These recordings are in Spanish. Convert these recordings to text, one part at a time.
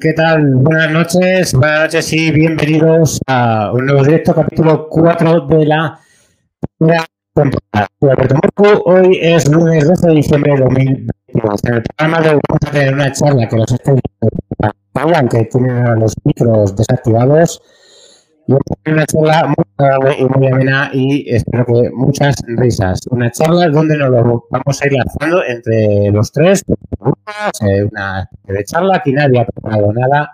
¿Qué tal? Buenas noches, buenas noches y bienvenidos a un nuevo directo, capítulo 4 de la primera temporada. Hoy es lunes 12 de diciembre de 2022. En el programa de hoy vamos a tener una charla que los estoy que tienen los micros desactivados. Una charla muy agradable y muy amena y espero que muchas risas. Una charla donde nos lo vamos a ir lanzando entre los tres, eh, una de charla, aquí nadie ha preparado nada.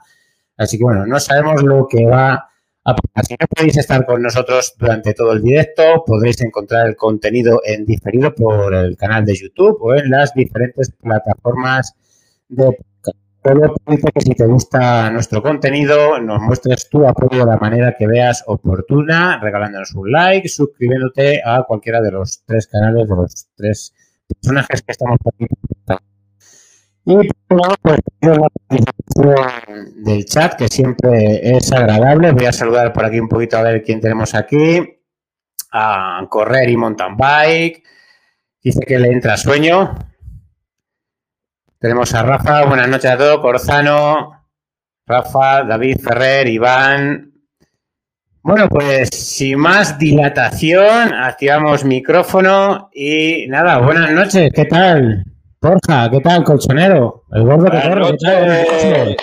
Así que bueno, no sabemos lo que va a pasar. Si no podéis estar con nosotros durante todo el directo, podréis encontrar el contenido en diferido por el canal de YouTube o en las diferentes plataformas de Solo que si te gusta nuestro contenido, nos muestres tu apoyo de la manera que veas oportuna, regalándonos un like, suscribiéndote a cualquiera de los tres canales de los tres personajes que estamos aquí. Y por lado, pues la participación del chat, que siempre es agradable. Voy a saludar por aquí un poquito a ver quién tenemos aquí. A correr y mountain bike. Dice que le entra sueño. Tenemos a Rafa, buenas noches a todos, Corzano, Rafa, David Ferrer, Iván. Bueno, pues sin más dilatación, activamos micrófono y nada, buenas noches, ¿qué tal? Borja, ¿qué tal, colchonero? El gordo que corre, ¿qué tal?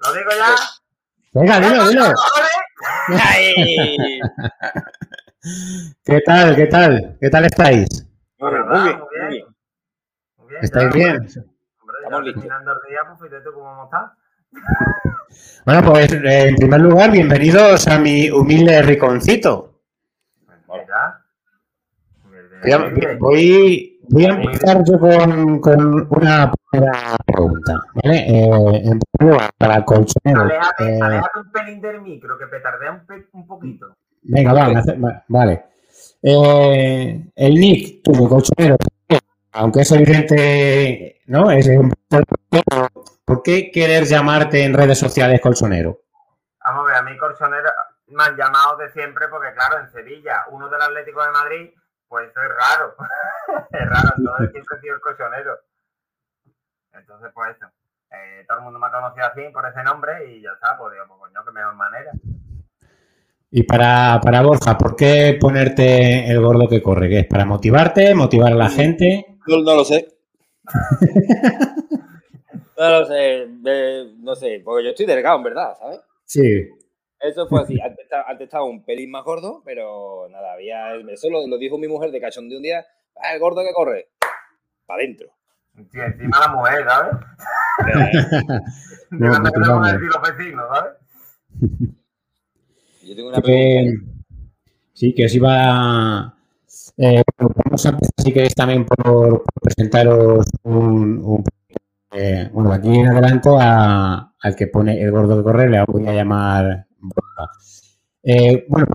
¿Lo digo ya? Venga, dilo, dilo. ¿Qué tal, qué tal? ¿Qué tal estáis? Muy bien, muy bien. ¿Estáis bien? Estamos listos. Pues. Bueno, pues eh, en primer lugar, bienvenidos a mi humilde riconcito. Voy, voy a empezar yo con, con una primera pregunta, ¿vale? Eh, en primer lugar, para el colchonero. Aléjate, eh, un pelín del micro, que petardea un, un poquito. Venga, va, vale. Eh, el nick, tu colchonero, aunque es evidente, ¿no? Es un... ¿Por qué querer llamarte en redes sociales colchonero? Vamos a ver, a mí colchonero me han llamado de siempre porque, claro, en Sevilla, uno del Atlético de Madrid, pues eso es raro. es raro, entonces siempre he sido el colchonero. Entonces, pues eso. Eh, todo el mundo me ha conocido así por ese nombre y ya está, pues digo, pues coño, qué mejor manera. Y para, para Borja, ¿por qué ponerte el gordo que corre? ¿Qué es? ¿Para motivarte? ¿Motivar a la gente? No, lo sé. no lo sé. no sé, porque yo estoy delgado, en verdad, ¿sabes? Sí. Eso fue así. Antes, estaba un pelín más gordo, pero nada, había. Eso lo, dijo mi mujer de cachón de un día. Ah, el gordo que corre. Para adentro. Sí, encima la mujer, ¿sabes? no, no, no, los vecinos, ¿sabes? Yo tengo una pregunta. sí, que os iba eh, vamos a empezar, si queréis, también por, presentaros un, eh, bueno, aquí en adelanto al que pone el gordo de correr, le voy a llamar eh, bueno,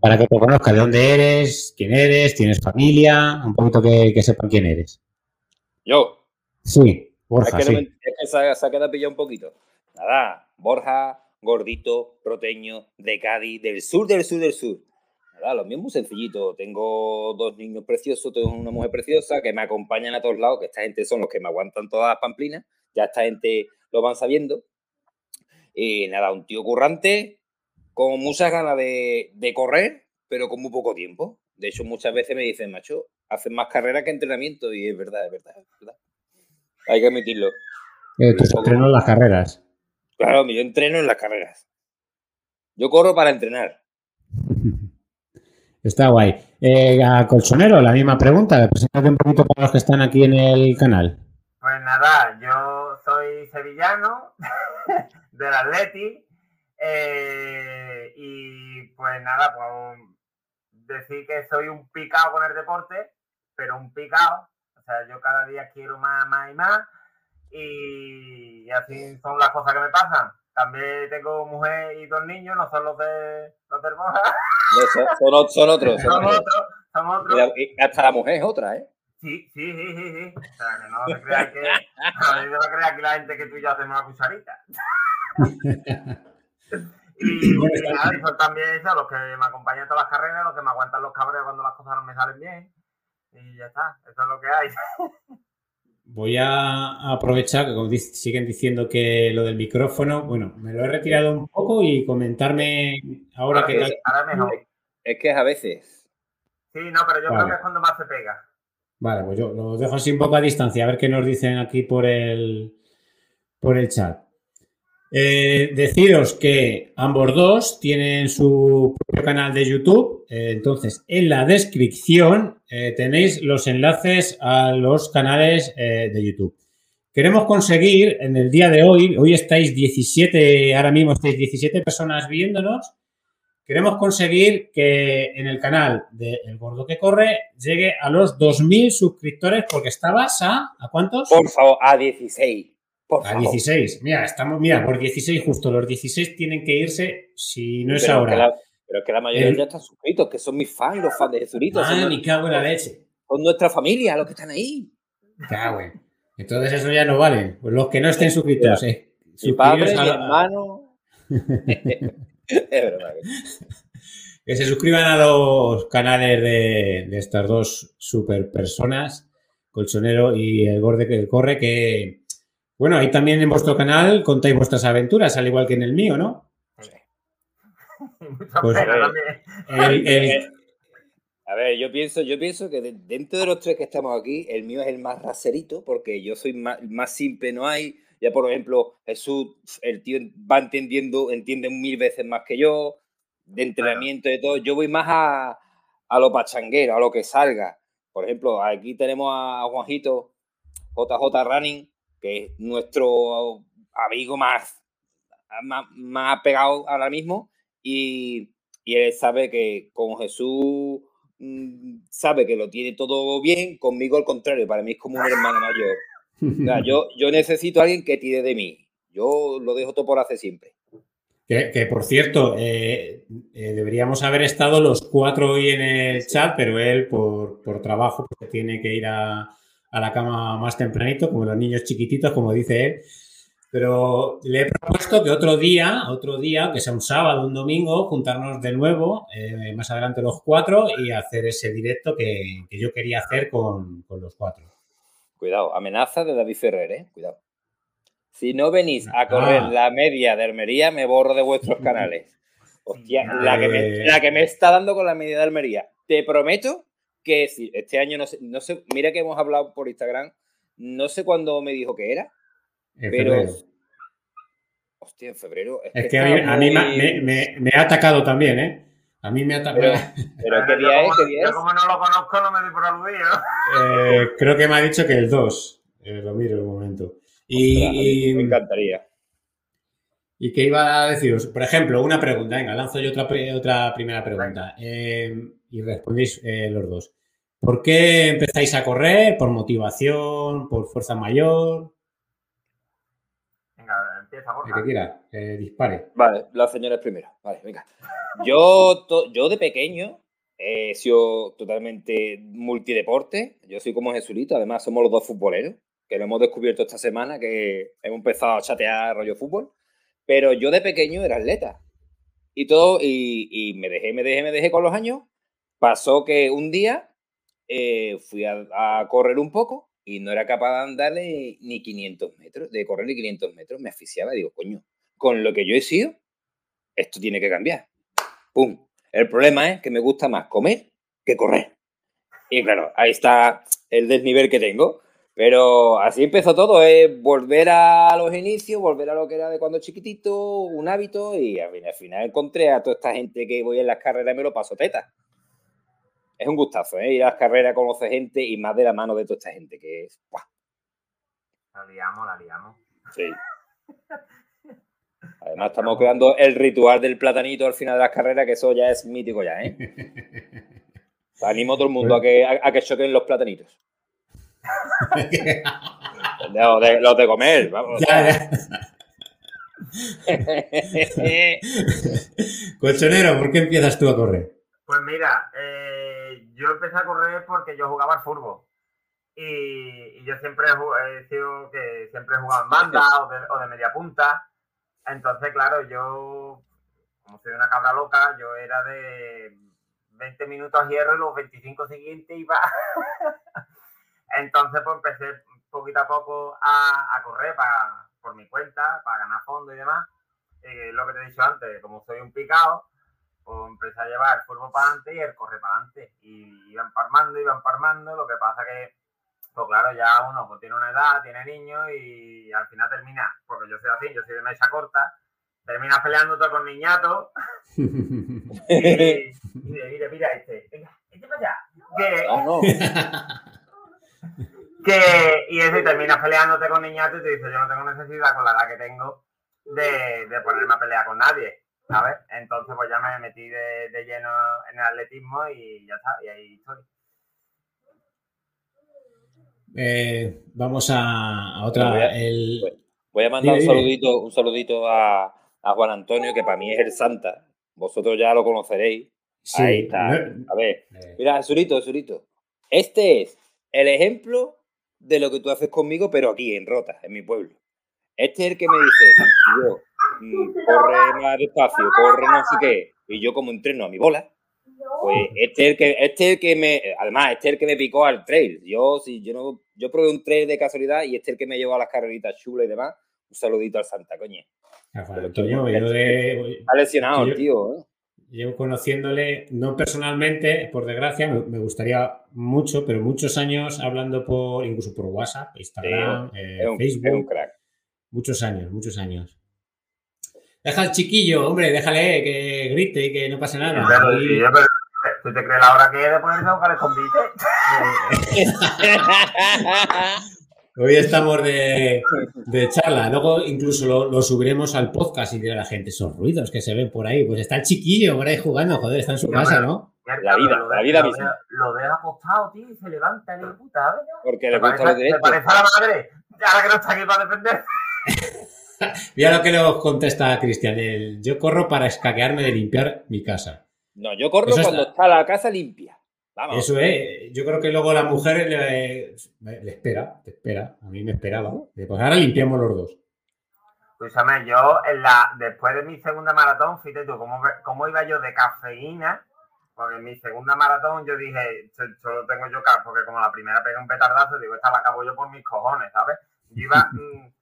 para que te conozca de dónde eres, quién eres, tienes familia, un poquito que, sepan quién eres. ¿Yo? Sí, Borja, es que, sí. es que se, se ha quedado pillado un poquito. Nada, Borja, gordito, proteño, de Cádiz, del sur del sur del sur lo mío es muy sencillito. Tengo dos niños preciosos, tengo una mujer preciosa que me acompañan a todos lados, que esta gente son los que me aguantan todas las pamplinas. Ya esta gente lo van sabiendo. Y nada, un tío currante, con muchas ganas de, correr, pero con muy poco tiempo. De hecho, muchas veces me dicen, macho, haces más carrera que entrenamiento. Y es verdad, es verdad, es verdad. Hay que admitirlo. Eh, tú entreno en las carreras. Claro, yo entreno en las carreras. Yo corro para entrenar. Está guay. Eh, Colchonero, la misma pregunta. Preséntate un poquito para los que están aquí en el canal. Pues nada, yo soy sevillano del Atleti eh, y pues nada, pues decir que soy un picado con el deporte, pero un picado. O sea, yo cada día quiero más, más y más y así son las cosas que me pasan. También tengo mujer y dos niños, no son los de los de Hermosa. son, son, son, otros. Son, otros, son otros. Y hasta la mujer es otra, ¿eh? Sí, sí, sí, sí, sí. O sea, que no se crea que. No se crea que la gente que tú y yo hacemos la cucharita. y, y nada, son también eso, los que me acompañan en todas las carreras, los que me aguantan los cabreos cuando las cosas no me salen bien. Y ya está, eso es lo que hay. voy a aprovechar que siguen diciendo que lo del micrófono, bueno, me lo he retirado un poco y comentarme ahora qué tal. Ahora mejor. Es que es a veces. Sí, no, pero yo creo que es cuando más se pega. Vale, pues yo lo dejo así un poco a distancia, a ver qué nos dicen aquí por el, por el chat. Eh, deciros que ambos dos tienen su propio canal de YouTube. Eh, entonces, en la descripción eh, tenéis los enlaces a los canales de YouTube. Queremos conseguir en el día de hoy, hoy estáis 17, ahora mismo estáis 17 personas viéndonos. Queremos conseguir que en el canal de El Gordo que Corre llegue a los 2.000 suscriptores porque estabas a... ¿A cuántos? Por favor, a 16 a 16. Mira, estamos, mira, por 16 justo. Los 16 tienen que irse si no es ahora. pero es que la mayoría ya están suscritos, que son mis fans, los fans de Jesurito. Ah, ni cago en la leche. Son nuestra familia, los que están ahí. Cago Entonces eso ya no vale. Pues los que no estén suscritos, eh. Mi padre, mi hermano. es verdad. Que se suscriban a los canales de, de estas dos super personas, Colchonero y el Gorde que corre, que bueno, ahí también en vuestro canal contáis vuestras aventuras, al igual que en el mío, ¿no? Sí. Pues, a ver, yo pienso, yo pienso que dentro de los tres que estamos aquí, el mío es el más raserito, porque yo soy más, simple, no hay. Ya, por ejemplo, Jesús, el tío va entendiendo, entiende mil veces más que yo, de entrenamiento y todo. Yo voy más a, a lo pachanguero, a lo que salga. Por ejemplo, aquí tenemos a Juanjito, JJ Running, que es nuestro amigo más, más, pegado ahora mismo, y, él sabe que con Jesús mm, sabe que lo tiene todo bien, conmigo al contrario, para mí es como un hermano mayor. yo, yo necesito a alguien que tire de mí. Yo lo dejo todo por hacer siempre. Que, por cierto, eh, eh, deberíamos haber estado los cuatro hoy en el chat, pero él por, por trabajo porque tiene que ir a, a la cama más tempranito, como los niños chiquititos, como dice él. Pero le he propuesto que otro día, otro día, que sea un sábado, un domingo, juntarnos de nuevo, eh, más adelante los cuatro, y hacer ese directo que, yo quería hacer con, los cuatro. Cuidado, amenaza de David Ferrer, ¿eh? Cuidado. Si no venís a correr ah. la media de Almería, me borro de vuestros canales. Hostia, la que, me, la que me está dando con la media de Almería. Te prometo que si este año no sé, no sé, mira que hemos hablado por Instagram, no sé cuándo me dijo que era, pero... Hostia, en febrero. Es, que, a mí, me, ha atacado también, ¿eh? A mí me ha atacado. Pero, ¿qué día es? ¿Qué día es? Yo como no lo conozco, no me doy por aludido. Eh, creo que me ha dicho que el 2. Eh, lo miro en un momento. Y, me encantaría. ¿Y qué iba a deciros? Por ejemplo, una pregunta. Venga, lanzo yo otra, otra primera pregunta. Eh, y respondéis eh, los dos. ¿Por qué empezáis a correr? ¿Por motivación? ¿Por fuerza mayor? Venga, empieza, El que quiera, dispare. Vale, la señora es primero. Vale, venga. Yo, yo de pequeño he sido totalmente multideporte. Yo soy como Jesulito, además somos los dos futboleros, que lo hemos descubierto esta semana, que hemos empezado a chatear rollo fútbol. Pero yo de pequeño era atleta. Y todo, y, y me dejé, me dejé, me dejé con los años Pasó que un día eh, fui a, correr un poco y no era capaz de andar ni 500 metros, de correr ni 500 metros. Me asfixiaba y digo, coño, con lo que yo he sido, esto tiene que cambiar. ¡Pum! El problema es que me gusta más comer que correr. Y claro, ahí está el desnivel que tengo. Pero así empezó todo, es volver a los inicios, volver a lo que era de cuando chiquitito, un hábito, y al final encontré a toda esta gente que voy en las carreras y me lo paso teta es un gustazo, ¿eh? Ir a las carreras, conocer gente y más de la mano de toda esta gente, que es. ¡buah! La liamos, la liamos. Sí. Además, estamos creando el ritual del platanito al final de las carreras, que eso ya es mítico ya, ¿eh? animo a todo el mundo a que, a, que choquen los platanitos. los, de, los de comer, vamos. Colchonero, ¿por qué empiezas tú a correr? Pues mira, eh, yo empecé a correr porque yo jugaba al fútbol. Y, yo siempre he sido que siempre he jugado en banda o de, media punta. Entonces, claro, yo, como soy una cabra loca, yo era de 20 minutos a hierro y los 25 siguientes iba. Entonces, pues empecé poquito a poco a, correr para, por mi cuenta, para ganar fondo y demás. Eh, lo que te he dicho antes, como soy un picado, pues empecé a llevar el furbo para adelante y el corre para adelante. Y iban parmando, iban parmando. Lo que pasa que, pues claro, ya uno pues, tiene una edad, tiene niños y al final termina, porque yo soy así, yo soy de mesa corta, terminas peleándote con niñatos. y, mira, mira este, venga, este para allá. Que, no. que, y ese terminas peleándote con niñatos y te dice, yo no tengo necesidad con la edad que tengo de, de ponerme a pelear con nadie. ¿Sabes? Entonces, pues ya me metí de, de, lleno en el atletismo y ya está, y ahí estoy. Eh, vamos a, a otra. Voy a, el... voy a mandar un saludito, un saludito a, a, Juan Antonio, que para mí es el Santa. Vosotros ya lo conoceréis. Sí. Ahí está. A ver, eh. mira, Zurito, Zurito. Este es el ejemplo de lo que tú haces conmigo, pero aquí, en Rota, en mi pueblo. Este es el que me dice, yo, corre más despacio, corre no sé qué, y yo como entreno a mi bola, pues este es el que, este es el que me, además, este es el que me picó al trail. Yo, si yo no, yo probé un trail de casualidad y este es el que me llevó a las carreritas chulas y demás. Un saludito al Santa. Antonio, yo de, Está lesionado, tío. ¿eh? Llevo conociéndole, no personalmente, por desgracia, me, gustaría mucho, pero muchos años hablando por, incluso por WhatsApp, Instagram, eh, Facebook. crack. Muchos años, muchos años. Deja al chiquillo, hombre, déjale que grite y que no pase nada. Pero, y... pero, ¿Tú te crees la hora que es de ponerse a buscar el convite? Hoy estamos de, de, charla. Luego incluso lo, lo, subiremos al podcast y dirá la gente, esos ruidos que se ven por ahí. Pues está el chiquillo por ahí jugando, joder, está en su casa, ¿no? La vida, la vida misma. Lo deja acostado, tío, y se levanta el puta, Porque le gusta los derechos. Se parece a la madre, ahora que no está aquí para defender. Mira lo que nos contesta Cristian. yo corro para escaquearme de limpiar mi casa. No, yo corro cuando está... la casa limpia. Vamos. Eso es. Yo creo que luego la mujer le, espera, te espera. A mí me esperaba. Pues ahora limpiamos los dos. Escúchame, yo en la, después de mi segunda maratón, fíjate tú, cómo, cómo iba yo de cafeína, porque en mi segunda maratón yo dije, solo tengo yo, porque como la primera pegué un petardazo, digo, esta la acabo yo por mis cojones, ¿sabes? Yo iba mm,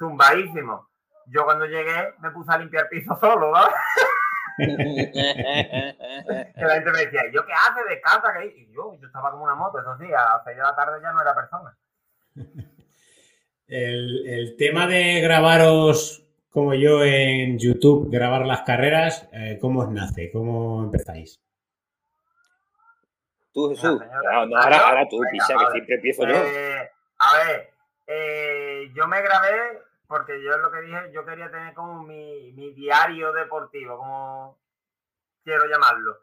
zumbadísimo. Yo cuando llegué me puse a limpiar piso solo, ¿no? la gente me decía, ¿yo qué hace? Descansa, que Y yo, yo estaba como una moto, eso sí, a las 6 de la tarde ya no era persona. El, el tema de grabaros como yo en YouTube, grabar las carreras, eh, ¿cómo os nace? ¿Cómo empezáis? Tú, Jesús. No, ahora, ahora, tú, Pisa, que siempre empiezo yo. Eh, a ver, eh, yo me grabé porque yo lo que dije, yo quería tener como mi, mi diario deportivo, como quiero llamarlo.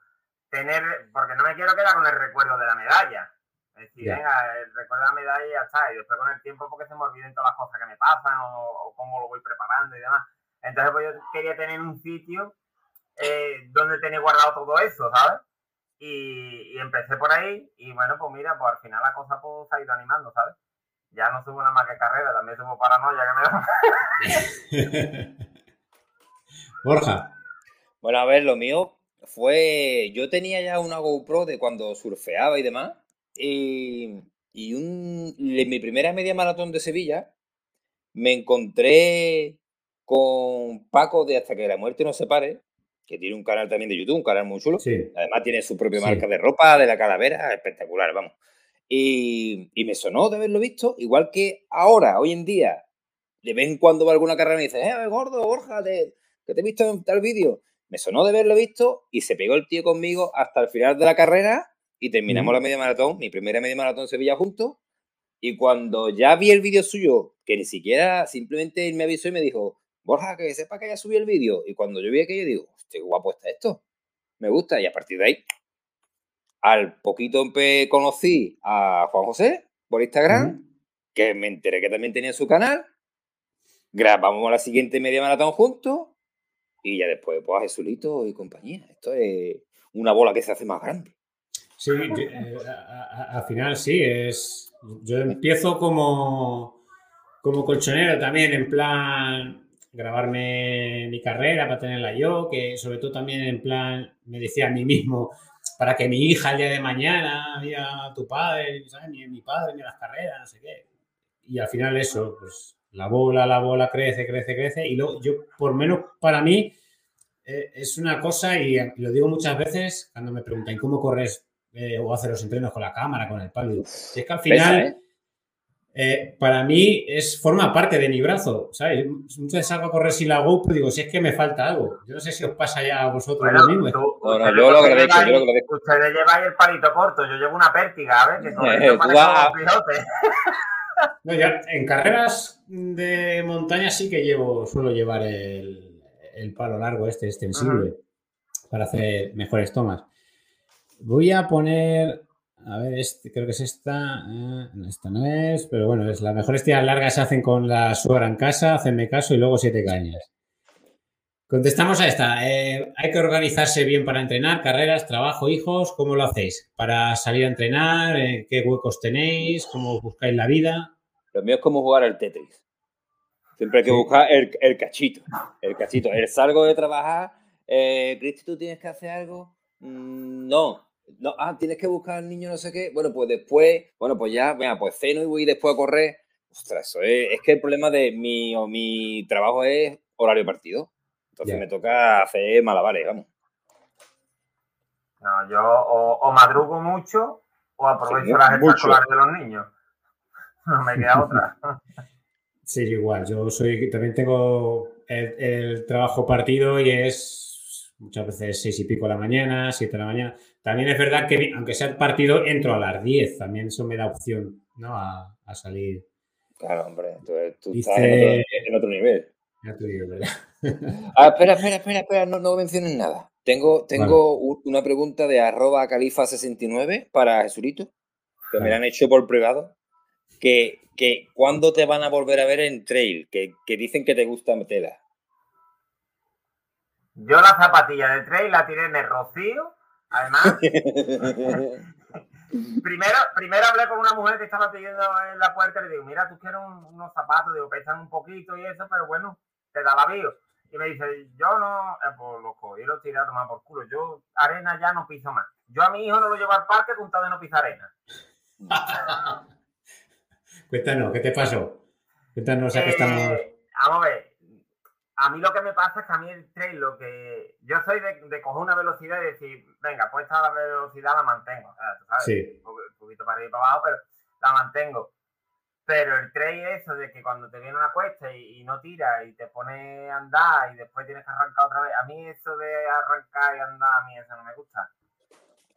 Tener, porque no me quiero quedar con el recuerdo de la medalla. Es decir, venga, el recuerdo de la medalla y ya está. Y después con el tiempo porque se me olviden todas las cosas que me pasan o, cómo lo voy preparando y demás. Entonces, pues yo quería tener un sitio eh, donde tener guardado todo eso, ¿sabes? Y, y, empecé por ahí y bueno, pues mira, pues al final la cosa pues, se ha ido animando, ¿sabes? Ya no subo una más que carrera, también subo paranoia que me da. Borja. Bueno, a ver, lo mío fue. Yo tenía ya una GoPro de cuando surfeaba y demás. Y, y un, en mi primera media maratón de Sevilla me encontré con Paco de Hasta que la muerte nos separe, que tiene un canal también de YouTube, un canal muy chulo. Además tiene su propia marca de ropa, de la calavera, espectacular, vamos. Y, me sonó de haberlo visto, igual que ahora, hoy en día, de vez en cuando va alguna carrera y me dice, eh, gordo, Borja, que te he visto en tal vídeo. Me sonó de haberlo visto y se pegó el tío conmigo hasta el final de la carrera y terminamos la media maratón, mi primera media maratón en Sevilla juntos. Y cuando ya vi el vídeo suyo, que ni siquiera simplemente me avisó y me dijo, Borja, que sepa que haya subido el vídeo. Y cuando yo vi aquello, digo, hostia, guapo está esto. Me gusta. Y a partir de ahí al poquito conocí a Juan José por Instagram, que me enteré que también tenía su canal. Grabamos la siguiente media maratón juntos y ya después, pues a Jesulito y compañía. Esto es una bola que se hace más grande. Sí, eh, al final sí, es. Yo empiezo como, como colchonero también, en plan grabarme mi carrera para tenerla yo, que sobre todo también en plan me decía a mí mismo, para que mi hija el día de mañana vea a tu padre, ¿sabes? ni mi padre, ni las carreras, no sé qué. y al final eso, pues la bola, la bola crece, crece, crece. Y luego yo, por menos para mí, eh, es una cosa, y, lo digo muchas veces cuando me preguntan cómo corres eh, o hacer los entrenos con la cámara, con el palo. es que al final, eh, para mí, es forma parte de mi brazo, ¿sabes? Muchas veces salgo a correr sin la GoPro digo, si es que me falta algo. Yo no sé si os pasa ya a vosotros lo mismo. yo lo agradezco, yo lo agradezco. Ustedes lleváis el palito corto, yo llevo una pértiga, a ver, que con no, ya, en carreras de montaña sí que llevo, suelo llevar el, el palo largo este extensible para hacer mejores tomas. Voy a poner, a ver, este, creo que es esta, eh, esta no es, pero bueno, es las mejores tiras largas se hacen con la suegra en casa, hacenme caso y luego siete cañas. Contestamos a esta. Eh, ¿Hay que organizarse bien para entrenar? ¿Carreras, trabajo, hijos? ¿Cómo lo hacéis? ¿Para salir a entrenar? Eh, ¿Qué huecos tenéis? ¿Cómo buscáis la vida? Lo mío es como jugar al Tetris. Siempre hay que buscar el, cachito. El cachito. El salgo de trabajar. Eh, Cristi, ¿tú tienes que hacer algo? Mm, no. No, ah, tienes que buscar al niño no sé qué. Bueno, pues después, bueno, pues ya, venga, pues ceno y voy después a correr. Ostras, eso es, es que el problema de mi, o mi trabajo es horario partido. Entonces me toca hacer malabares, vamos. No, yo o, madrugo mucho o aprovecho las escolares de los niños. No me queda otra. Sí, igual. Yo soy, también tengo el, trabajo partido y es muchas veces seis y pico de la mañana, siete de la mañana. También es verdad que, aunque sea partido, entro a las diez. También eso me da opción, ¿no? A, salir. Claro, hombre. Entonces tú estás en otro, nivel. Ya te digo, ¿verdad? ah, espera, espera, espera, espera. No, no menciones nada. Tengo, tengo una pregunta de arroba califa69 para Jesurito, que me la han hecho por privado que, que ¿cuándo te van a volver a ver en trail? Que, que dicen que te gusta meterla. Yo la zapatilla de trail la tiré en el Rocío, además. primero, primero hablé con una mujer que estaba pidiendo en la puerta y le digo, mira, tú quieres unos zapatos, digo, pesan un poquito y eso, pero bueno, te da la bio. Y me dice, yo no, eh, pues los cogí los tiré a tomar por culo. Yo arena ya no piso más. Yo a mi hijo no lo llevo al parque con de no pisar arena. Cuéntanos, ¿qué te pasó? Cuéntanos a qué estamos. Eh, vamos a ver. A mí lo que me pasa es que a mí el trail, lo que. Yo soy de, coger una velocidad y decir, venga, pues esta velocidad la mantengo. O sea, tú sabes, sí. un poquito para arriba y para abajo, pero la mantengo. Pero el trail eso de que cuando te viene una cuesta y, no tira y te pone a andar y después tienes que arrancar otra vez, a mí eso de arrancar y andar, a mí eso no me gusta.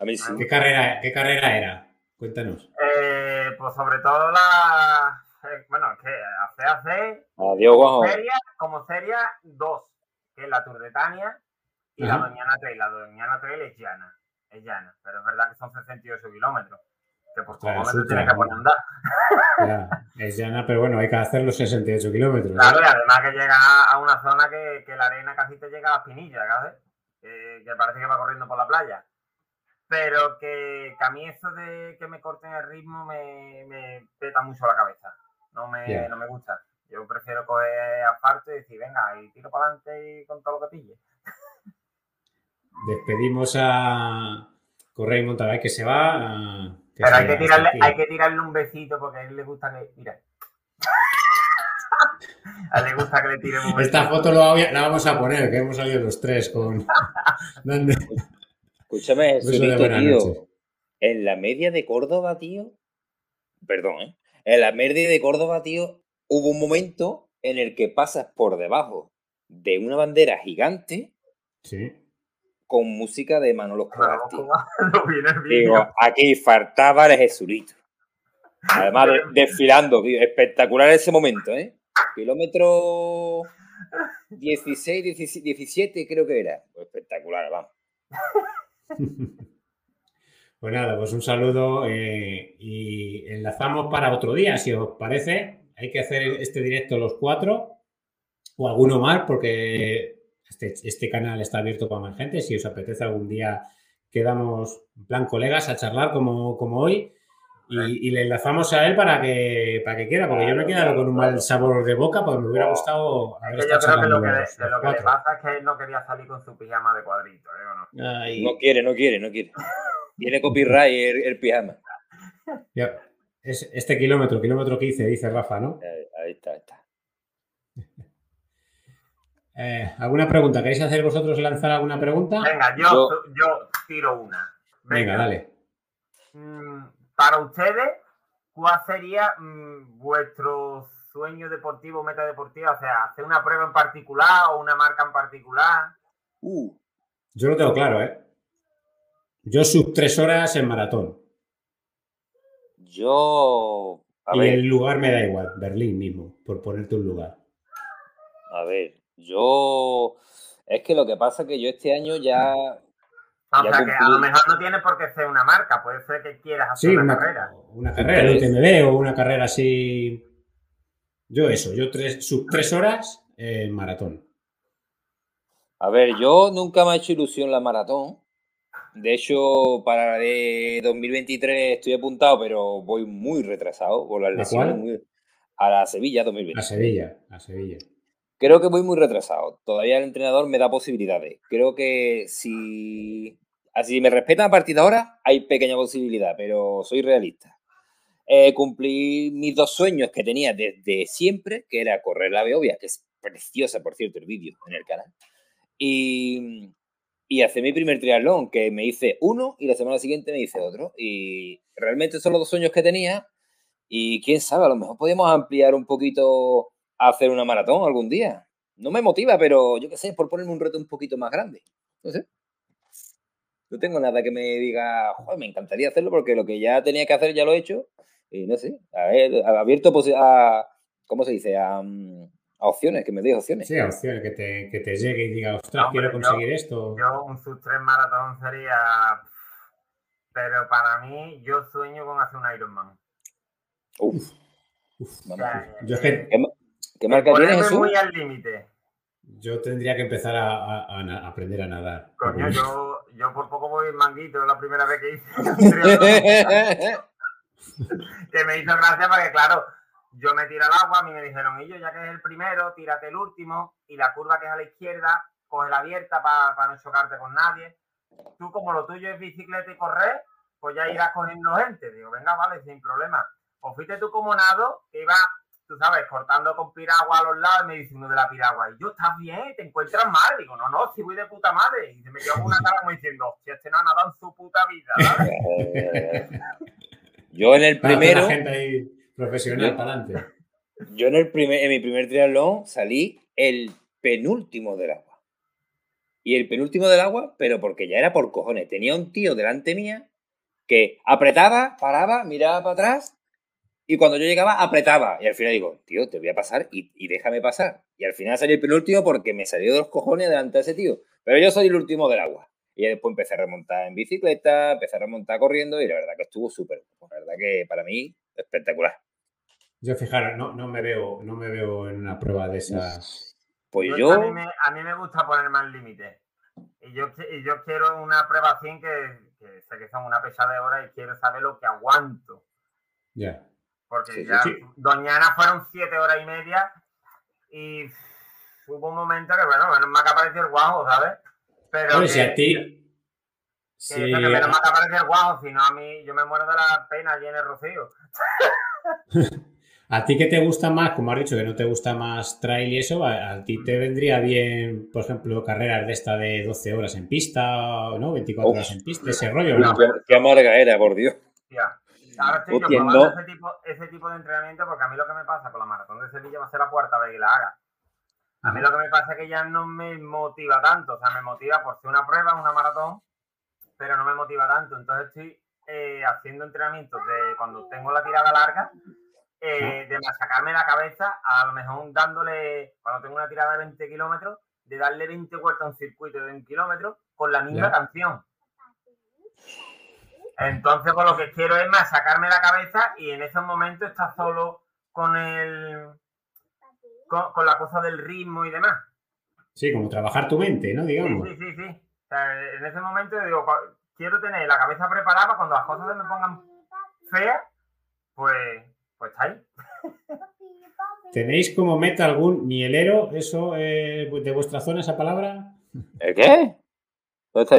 A mí sí. ¿Qué carrera, qué carrera era? Cuéntanos. Eh, pues sobre todo la. Eh, bueno, que hace hace. Adiós, como seria, como seria, dos, que es la Tour de Tania y la Doñana Trail. La Doñana Trail es llana, es llana, pero es verdad que son 68 kilómetros. Que por claro, momento tienes que poner andar. es llana, pero bueno, hay que hacer los 68 kilómetros. Claro, y además que llega a una zona que, que la arena casi te llega a las pinillas, ¿sabes? que parece que va corriendo por la playa pero que, a mí eso de que me corten el ritmo me, me peta mucho la cabeza. No me, no me gusta. Yo prefiero coger asfalto y decir, venga, y tiro para adelante y con todo lo que pille. Despedimos a Correa y Montabay que se va. pero hay que, tirarle, hay que tirarle un besito porque a él le gusta que. Mira. a él le gusta que le tiremos un Esta foto la vamos a poner, que hemos salido los tres con. Escúchame, tío. En la media de Córdoba, tío. Perdón, ¿eh? En la media de Córdoba, tío, hubo un momento en el que pasas por debajo de una bandera gigante. Sí. Con música de Manolo Escobar, Digo, aquí faltaba el Jesurito. Además, desfilando, tío. Espectacular ese momento, ¿eh? Kilómetro 16, 17, creo que era. Espectacular, vamos. Pues nada, pues un saludo eh, y enlazamos para otro día, si os parece. Hay que hacer este directo los cuatro o alguno más, porque este, este canal está abierto para más gente. Si os apetece algún día, quedamos en plan colegas a charlar como, como hoy. Y, le enlazamos a él para que, para que quiera, porque yo me he quedado con un mal sabor de boca, porque me hubiera gustado haber Yo creo que lo, que, lo que le pasa es que él no quería salir con su pijama de cuadrito, ¿eh? no? no quiere, no quiere, no quiere. Tiene copyright el, el pijama. Es este kilómetro, kilómetro 15, dice Rafa, ¿no? Ahí, está, ahí está. Eh, ¿Alguna pregunta? ¿Queréis hacer vosotros lanzar alguna pregunta? Venga, yo, Yo- yo tiro una. Venga, dale. Mm, Para ustedes, ¿cuál sería mm, vuestro sueño deportivo, meta deportiva? O sea, hacer una prueba en particular o una marca en particular. Uh, Yo lo tengo claro, ¿eh? Yo sub tres horas en maratón. yo. A y ver, el lugar me da igual, Berlín mismo, por ponerte un lugar. a ver. Yo. Es que lo que pasa es que yo este año ya. O Ya sea, que a lo mejor no tiene por qué ser una marca, puede ser que quieras hacer Sí, una, una, carrera. una carrera de UTMB o una carrera así. Yo eso, yo tres, sub tres horas en maratón. A ver, yo nunca me ha hecho ilusión la maratón. De hecho, para la de 2023 estoy apuntado, pero voy muy retrasado por las ¿A lesiones. muy- A la Sevilla A 2023. Sevilla, a Sevilla. Creo que voy muy retrasado. Todavía el entrenador me da posibilidades. Creo que si, así me respetan a partir de ahora, hay pequeña posibilidad, pero soy realista. Eh, cumplí mis dos sueños que tenía desde siempre, que era correr la Beovia, que es preciosa, por cierto, el vídeo en el canal, y, y hacer mi primer triatlón, que me hice uno y la semana siguiente me hice otro. Y realmente son los dos sueños que tenía. Y quién sabe, a lo mejor podemos ampliar un poquito a hacer una maratón algún día. No me motiva, pero yo qué sé, por ponerme un reto un poquito más grande. No sé. No tengo nada que me diga, "Joder, me encantaría hacerlo porque lo que ya tenía que hacer ya lo he hecho. Y no sé, a ver, abierto a, ¿cómo se dice? A, mm, a opciones, que me deis opciones. Sí, a opciones que te, que te llegue y diga, ostras, Hombre, quiero yo- conseguir esto. Yo un sub 3 maratón sería... Pero para mí, yo sueño con hacer un Ironman. Uf, Uf, O vamos. sea, yo, es que ¿Qué, ma- qué marca tienes, Jesús? muy al límite. yo tendría que empezar a, a- a na- aprender a nadar. Coño, yo, yo por poco voy en manguito la primera vez que hice que me hizo gracia porque, claro, yo me tiro al agua, a mí me dijeron, y yo ya que es el primero, tírate el último, y la curva que es a la izquierda, coge la abierta para no chocarte con nadie. Tú, como lo tuyo es bicicleta y correr, pues ya irás cogiendo gente. Digo, venga, vale, sin problema. O fuiste tú como nado, que iba, tú sabes, cortando con piragua a los lados, y me dice uno de la piragua, y yo, ¿estás bien? ¿Te encuentras mal? Digo, no, no, si voy de puta madre. Y se me quedó con una cara como diciendo, hostia, este no ha nadado en su puta vida, ¿sabes? Yo en el primero, profesional para adelante. yo en el primer, en mi primer triatlón salí el penúltimo del agua. Y el penúltimo del agua, pero porque ya era por cojones. Tenía un tío delante mía que apretaba, paraba, miraba para atrás y cuando yo llegaba apretaba. Y al final digo, tío, te voy a pasar y, y déjame pasar. Y al final salí el penúltimo porque me salió de los cojones delante de ese tío. Pero yo soy el último del agua. Y después empecé a remontar en bicicleta, empecé a remontar corriendo y la verdad que estuvo súper. La verdad que para mí espectacular. Yo fijaros, no, no me veo, no me veo en una prueba de esas. Pues Yo- yo... A mí, me, a mí me gusta poner más límites. Y yo, y yo quiero una prueba así que, que sé que son una pesada de horas y quiero saber lo que aguanto. Ya. Porque Sí, sí, ya sí. Doñana fueron siete horas y media y hubo un momento que, bueno, menos mal que apareció el guajo, ¿sabes? Pero que, si a ti. que Si, eso, que menos mal que apareció el guajo, si no a mí yo me muero de la pena allí en el rocío. a ti que te gusta más, como has dicho, que no te gusta más trail y eso, a, a ti te vendría bien, por ejemplo, carreras de esta de 12 horas en pista, ¿no? 24 Uf. horas en pista, ese rollo, ¿no? Qué, qué amarga era, por Dios. Hostia. Ahora estoy yo probando no. ese, tipo, ese tipo de entrenamiento porque a mí lo que me pasa con la maratón de Sevilla va a ser la cuarta vez que la haga. A mí lo que me pasa es que ya no me motiva tanto, o sea, me motiva por ser una prueba, una maratón, pero no me motiva tanto. Entonces estoy eh, haciendo entrenamientos de cuando tengo la tirada larga, eh, de machacarme la cabeza, a lo mejor dándole, cuando tengo una tirada de 20 kilómetros, de darle 20 vueltas a un circuito de un kilómetro con la misma canción. Entonces, pues lo que quiero es machacarme la cabeza y en esos momentos estar solo con el con, con la cosa del ritmo y demás. Sí, como trabajar tu mente, ¿no? Digamos. sí, sí, sí. O sea, en ese momento digo, cua- quiero tener la cabeza preparada para cuando las cosas se me pongan feas, pues, pues está ahí. ¿Tenéis como meta algún mielero, eso, eh, de vuestra zona, esa palabra? ¿El qué?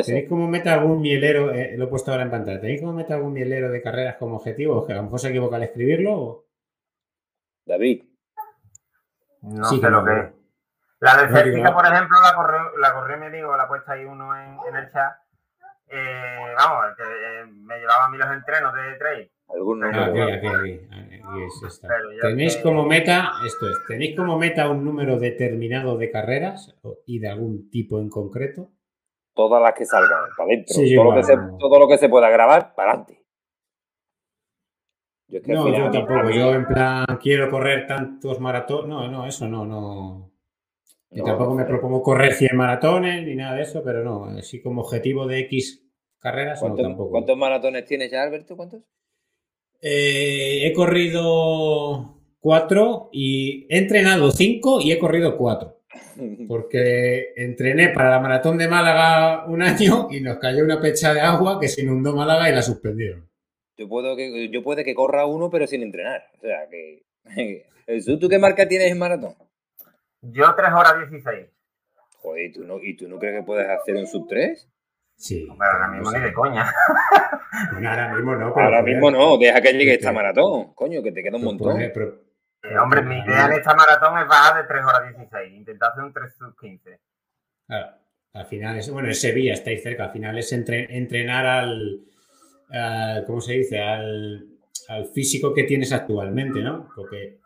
¿Tenéis como meta algún mielero? Eh, lo he puesto ahora en pantalla. ¿Tenéis como meta algún mielero de carreras como objetivo? Que a lo mejor se equivoca al escribirlo. David. No sé lo que es. La de Céstica, por ejemplo, la corrió, la corrió mi amigo, la ha puesto ahí uno en, el chat. Eh, vamos, que eh, me llevaba a mí los entrenos de trail. Ah, aquí, aquí, aquí, es Tenéis como meta, esto es, ¿tenéis como meta un número determinado de carreras y de algún tipo en concreto? Todas las que salgan, para adentro. todo, lo que se, todo lo que se pueda grabar, para adelante. no, yo tampoco. Yo en plan, quiero correr tantos maratones. No, no, eso no, no. Y tampoco me propongo correr 100 maratones ni nada de eso, pero no, así como objetivo de X carreras, no tampoco. ¿Cuántos maratones tienes ya, Alberto? ¿Cuántos? Eh, he corrido cuatro y he entrenado cinco y he corrido cuatro. Porque entrené para la maratón de Málaga un año y nos cayó una pecha de agua que se inundó Málaga y la suspendieron. Yo puedo que yo puede que corra uno pero sin entrenar. O sea que. ¿Tú qué marca tienes en maratón? Yo 3 horas 16. Joder, ¿y tú no, ¿y tú no crees que puedes hacer un sub 3? Sí. Pero ahora mismo ni de coña. ahora mismo no. ahora mismo no, deja que llegue esta maratón. Coño, que te queda un montón. Eh, hombre, mi idea en esta maratón es bajar de 3 horas 16. Intentar hacer un 3 sub 15. Claro. Al final es, bueno, es Sevilla, estáis cerca. Al final es entrenar al, ¿cómo se dice? Al, al, físico que tienes actualmente, ¿no? Porque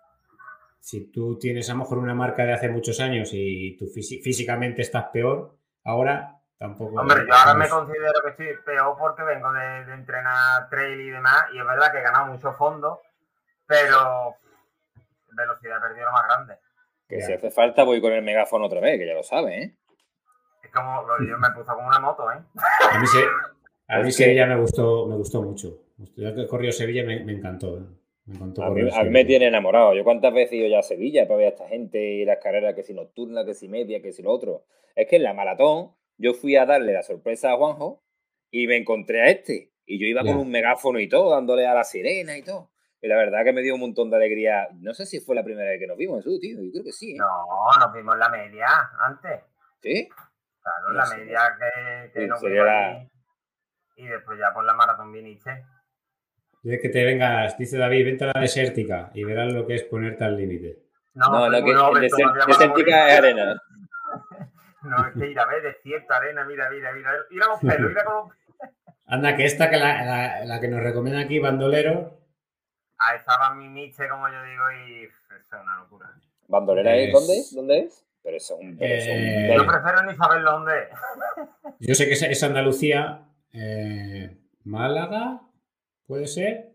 si tú tienes a lo mejor una marca de hace muchos años y tú físicamente estás peor, ahora Tampoco Hombre, yo ahora me considero que estoy peor porque vengo de, entrenar trail y demás, y es verdad que he ganado mucho fondo, pero velocidad perdido lo más grande. Que si hace falta voy con el megáfono otra vez, que ya lo sabe, ¿eh? Es como, yo me puse como una moto, ¿eh? A mí, a mí Sevilla me gustó, me gustó mucho. Yo que he corrido Sevilla me, me encantó. ¿eh? Me encantó a, mí, me tiene enamorado. Yo cuántas veces he ido ya a Sevilla para ver a esta gente y las carreras que si nocturna, que si media, que si lo otro. Es que en la maratón yo fui a darle la sorpresa a Juanjo y me encontré a este. Y yo iba con un megáfono y todo, dándole a la sirena y todo. Y la verdad que me dio un montón de alegría. No sé si fue la primera vez que nos vimos, eso, tío. Yo creo que sí. ¿eh? No, nos vimos en la media antes. ¿Sí? Claro, en la media que, que nos vimos Y después ya por la maratón viniste. Dice que te vengas, dice David, vente a la desértica y verás lo que es ponerte al límite. No, no, lo que no, desértica es arena. No, es que ir a ver, desierto, arena, mira, mira, mira. Ir a los pelos, ir a con Anda, que esta que la, la, que nos recomienda aquí, Bandolero. Ah, estaba mi Miche, como yo digo, y es una locura. ¿Bandolera es, dónde es? ¿Dónde es? Pero es un. Eh, yo prefiero ni saber dónde es. Yo sé que es, Andalucía, eh, Málaga, puede ser.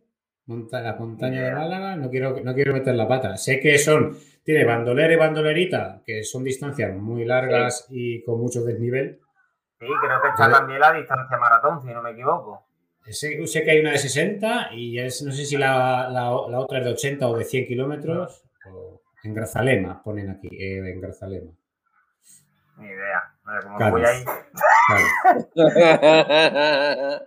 la montaña de Málaga, no quiero, no quiero meter la pata. Sé que son tiene bandolera y bandolerita, que son distancias muy largas y con mucho desnivel. Sí, creo que está también la distancia maratón, si no me equivoco. Sé, sé que hay una de 60 y no sé si la, la, otra es de 80 o de 100 kilómetros. En Grazalema, ponen aquí, eh, en Grazalema. Ni idea. ver, ¿cómo voy ahí?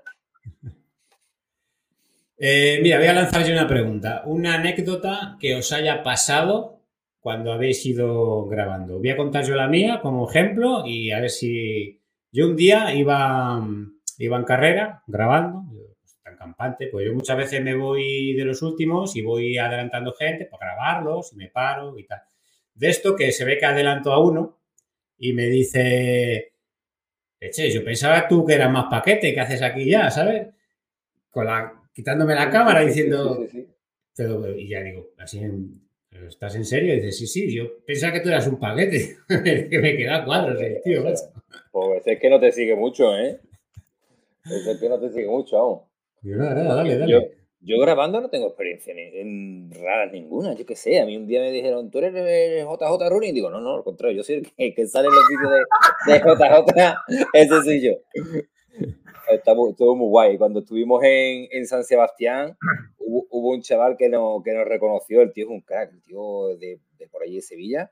eh, mira, voy a lanzar yo una pregunta. Una anécdota que os haya pasado cuando habéis ido grabando. Voy a contar yo la mía como ejemplo y a ver si yo un día iba, iba en carrera grabando, tan campante, pues yo muchas veces me voy de los últimos y voy adelantando gente para grabarlos y me paro y tal. De esto que se ve que adelanto a uno y me dice, eche, yo pensaba tú que eras más paquete, que haces aquí ya? ¿Sabes? Con la, quitándome la cámara diciendo... Pero, y ya digo, así en, ¿Estás en serio? Y dices, sí, sí, yo pensaba que tú eras un paquete, que me queda cuadros el tío. Pues es que no te sigue mucho, ¿eh? Es que no te sigue mucho aún. Yo, nada, nada, dale, dale. Yo, grabando no tengo experiencia en raras ninguna, yo qué sé. A mí un día me dijeron, ¿tú eres JJ Rooney? Y digo, no, no, al contrario, yo soy el que, sale en los vídeos de, de JJ, ese soy yo. Estuvo muy guay. Cuando estuvimos en, en San Sebastián, hubo, un chaval que, no, que nos reconoció, el tío es un crack, el tío de, de por allí de Sevilla,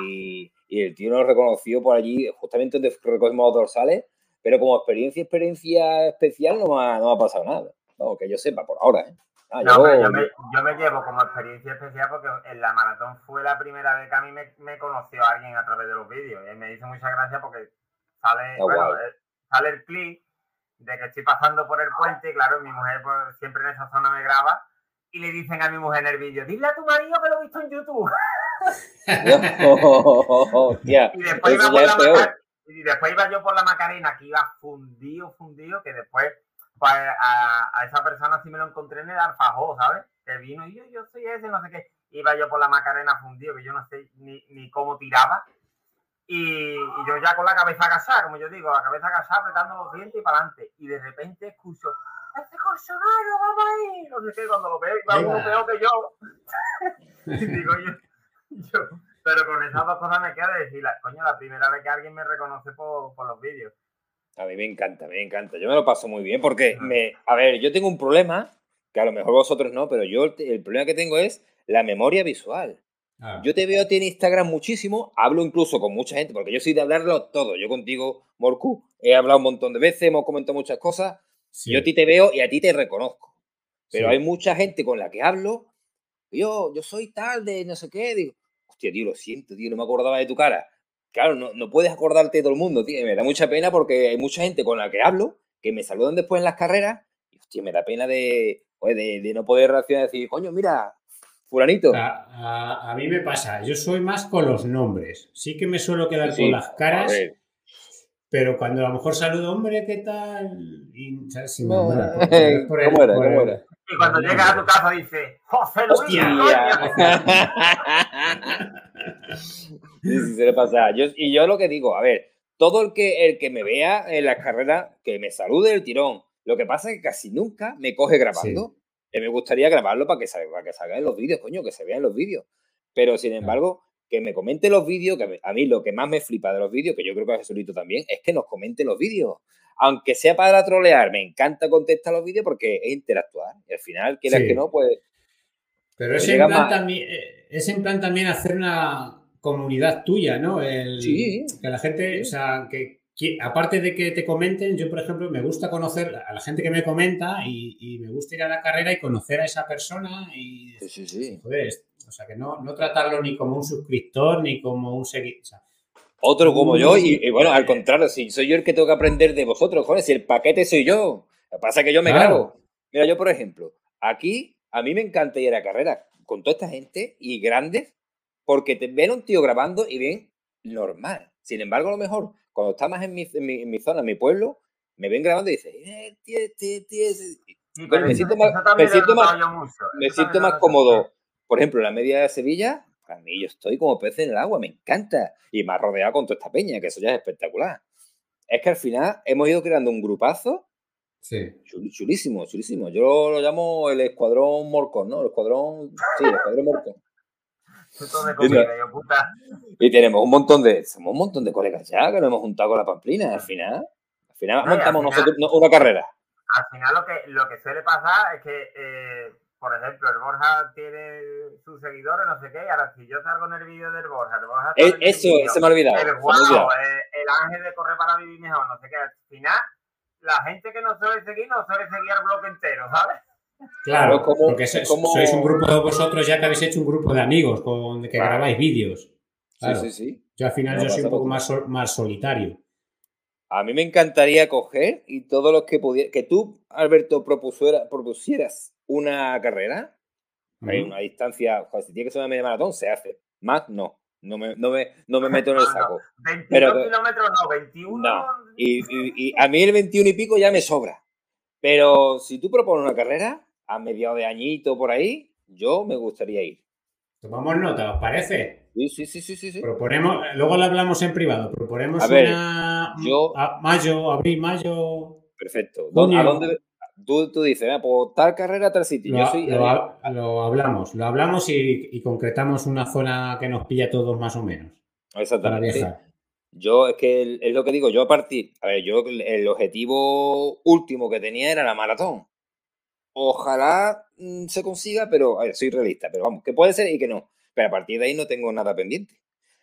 y, y, el tío nos reconoció por allí, justamente donde recogimos los dorsales, pero como experiencia, experiencia especial no me ha, no ha pasado nada, vamos, que yo sepa por ahora, ¿eh? Ah, yo, me, yo, me, llevo como experiencia especial porque en la maratón fue la primera vez que a mí me, me conoció alguien a través de los vídeos. Y me hizo mucha gracia porque sale, bueno, sale el clip de que estoy pasando por el puente, y claro, mi mujer pues, siempre en esa zona me graba, y le dicen a mi mujer en el vídeo, dile a tu marido que lo he visto en YouTube. y, después iba por la y después iba yo por la Macarena, que iba fundido, fundido, que después pues, a, esa persona sí me lo encontré en el alfajó, ¿sabes? Que vino y yo, yo soy ese, no sé qué. Iba yo por la Macarena fundido, que yo no sé ni, ni cómo tiraba. Y, yo ya con la cabeza agachada, como yo digo, la cabeza agachada, apretando los dientes y para adelante. Y de repente escucho, ¡este colchonario, vamos ahí! No sé qué, cuando lo veo, va uno peor que yo. y digo yo, yo, pero con esas dos cosas me queda decir, coño, la primera vez que alguien me reconoce por, por los vídeos. A mí me encanta, me encanta. Yo me lo paso muy bien porque, me, a ver, yo tengo un problema, que a lo mejor vosotros no, pero yo el problema que tengo es la memoria visual. Ah. Yo te veo a ti en Instagram muchísimo, hablo incluso con mucha gente, porque yo soy de hablarlo todo. Yo contigo, Morcu, he hablado un montón de veces, hemos comentado muchas cosas. Yo a ti te veo y a ti te reconozco. Pero hay mucha gente con la que hablo, yo, yo soy tal de no sé qué, digo, hostia, tío, lo siento, tío, no me acordaba de tu cara. Claro, no, no puedes acordarte de todo el mundo, tío. Me da mucha pena porque hay mucha gente con la que hablo que me saludan después en las carreras y, hostia, me da pena de, de, de no poder reaccionar y decir, coño, mira, fulanito. A, mí me pasa, yo soy más con los nombres. Sí que me suelo quedar con las caras. Pero cuando a lo mejor saludo, hombre, ¿qué tal? Y, ¿sabes? Si ¿Cómo era? ¿Cómo era? Y cuando llegas a tu casa dice, José Luis, sí, sí, se le pasa. Yo, y yo lo que digo, a ver, todo el que, el que me vea en la carrera, que me salude el tirón. Lo que pasa es que casi nunca me coge grabando me gustaría grabarlo para que, salga, que salga en los vídeos, coño, que se vean los vídeos. Pero sin embargo, que me comente los vídeos, que a mí lo que más me flipa de los vídeos, que yo creo que a Jesulito también, es que nos comente los vídeos. Aunque sea para trolear, me encanta contestar los vídeos porque es interactuar. Y al final, quieras que no, pues. Pero es en, plan también, eh, es en plan también hacer una comunidad tuya, ¿no? El, sí. Que la gente, o sea, que, aparte de que te comenten, yo, por ejemplo, me gusta conocer a la gente que me comenta y, me gusta ir a la carrera y conocer a esa persona y... Sí, sí, sí. o sea, que no, no, tratarlo ni como un suscriptor ni como un seguidor. Otro como yo y, bueno, al contrario, si soy yo el que tengo que aprender de vosotros, joder, si el paquete soy yo. Lo que pasa es que yo me grabo. Mira, yo, por ejemplo, aquí a mí me encanta ir a carrera con toda esta gente y grandes porque te ven un tío grabando y ven normal. Sin embargo, a lo mejor cuando está más en mi, en mi, zona, en mi pueblo, me ven grabando y dicen, eh, tío, tío, tío. me siento más, me siento más, me siento más cómodo. Por ejemplo, en la media de Sevilla, a mí yo estoy como pez en el agua, me encanta. Y me ha rodeado con toda esta peña, que eso ya es espectacular. Es que al final hemos ido creando un grupazo Sí. Chulísimo, chulísimo. Yo lo llamo el escuadrón Morcón, ¿no? El escuadrón. Sí, el escuadrón Morcón. Y tenemos un montón de, somos un montón de colegas ya que nos hemos juntado con la Pamplina. Al final, al final montamos nosotros una carrera. Al final lo que, lo que suele pasar es que, eh, por ejemplo, el Borja tiene sus seguidores, no sé qué, y ahora si yo salgo en el vídeo del Borja, el Borja eh, eso, se me ha olvidado. El, el, ángel de correr para vivir mejor, no sé qué. Al final, la gente que nos suele seguir, nos suele seguir al bloque entero, ¿sabes? Claro, porque sois, un grupo de vosotros ya que habéis hecho un grupo de amigos con que grabáis vídeos. Sí, sí, sí. Yo al final yo soy un poco más, más solitario. A mí me encantaría coger y todos los que pudieras, que tú, Alberto, propusieras una carrera, hay una distancia, si tiene que ser una media maratón, se hace. Más no. No me, no me, no me meto en el saco. 22 kilómetros no, 21. No. Y, y, a mí el 21 y pico ya me sobra. Pero si tú propones una carrera, a mediados de añito por ahí, yo me gustaría ir. Tomamos nota, ¿os parece? Sí, sí, sí, sí, sí. Proponemos, luego lo hablamos en privado, proponemos una yo, mayo, abril, mayo. Perfecto. ¿A dónde? Tú, tú dices, por tal carrera, tal sitio. Lo, yo soy, lo, hablamos, lo hablamos y, concretamos una zona que nos pilla a todos más o menos. Exactamente. Yo es que es lo que digo, yo a partir, a ver, yo el objetivo último que tenía era la maratón. Ojalá mm, se consiga, pero a ver, soy realista, pero vamos, que puede ser y que no. Pero a partir de ahí no tengo nada pendiente.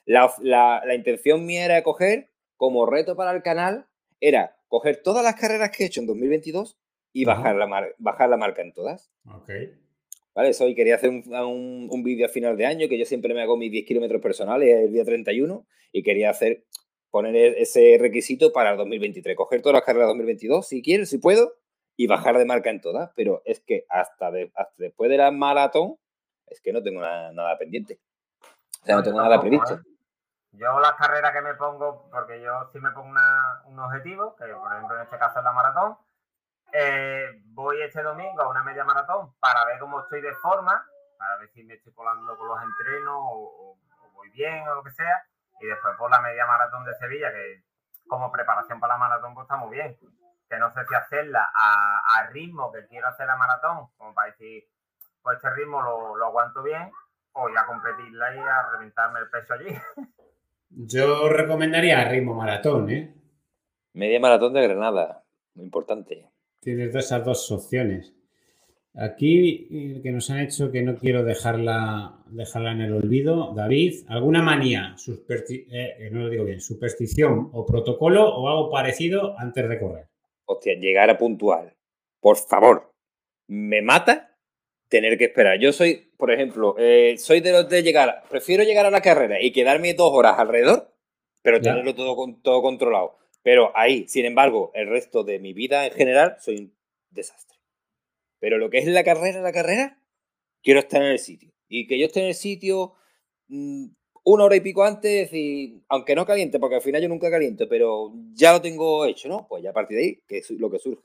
La, la, intención mía era coger, como reto para el canal, era coger todas las carreras que he hecho en 2022 y bajar la, bajar la marca en todas. Ok. ¿Vale? Eso, y quería hacer un, un, vídeo a final de año, que yo siempre me hago mis 10 kilómetros personales el día 31, y quería hacer poner e-, ese requisito para el 2023. Coger todas las carreras de 2022, si quiero, si puedo, y bajar de marca en todas. Pero es que hasta, después de la maratón, es que no tengo nada, pendiente. O sea, no tengo nada previsto. ¿eh? Yo las carreras que me pongo, porque yo sí me pongo un objetivo, que por ejemplo en este caso es la maratón, eh, voy este domingo a una media maratón para ver cómo estoy de forma, para ver si me estoy colando con los entrenos o, voy bien o lo que sea. Y después por la media maratón de Sevilla, que como preparación para la maratón pues está muy bien. Que no sé si hacerla al ritmo que quiero hacer la maratón, como para decir, pues este ritmo lo, lo aguanto bien, o ya competirla y a reventarme el peso allí. Yo recomendaría ritmo maratón, ¿eh? Media maratón de Granada, muy importante. Tienes esas dos opciones. Aquí que nos han hecho que no quiero dejarla, dejarla en el olvido, David, ¿alguna manía, eh, no lo digo bien, superstición o protocolo o algo parecido antes de correr? Hostia, llegar a puntual. Por favor, me mata tener que esperar. Yo soy, por ejemplo, eh, soy de los de llegar, prefiero llegar a la carrera y quedarme dos horas alrededor, pero tenerlo todo, todo controlado. Pero ahí, sin embargo, el resto de mi vida en general, soy un desastre. Pero lo que es la carrera, la carrera, quiero estar en el sitio. Y que yo esté en el sitio mm, una hora y pico antes, y aunque no caliente, porque al final yo nunca caliento, pero ya lo tengo hecho, ¿no? Pues ya a partir de ahí, que es lo que surja.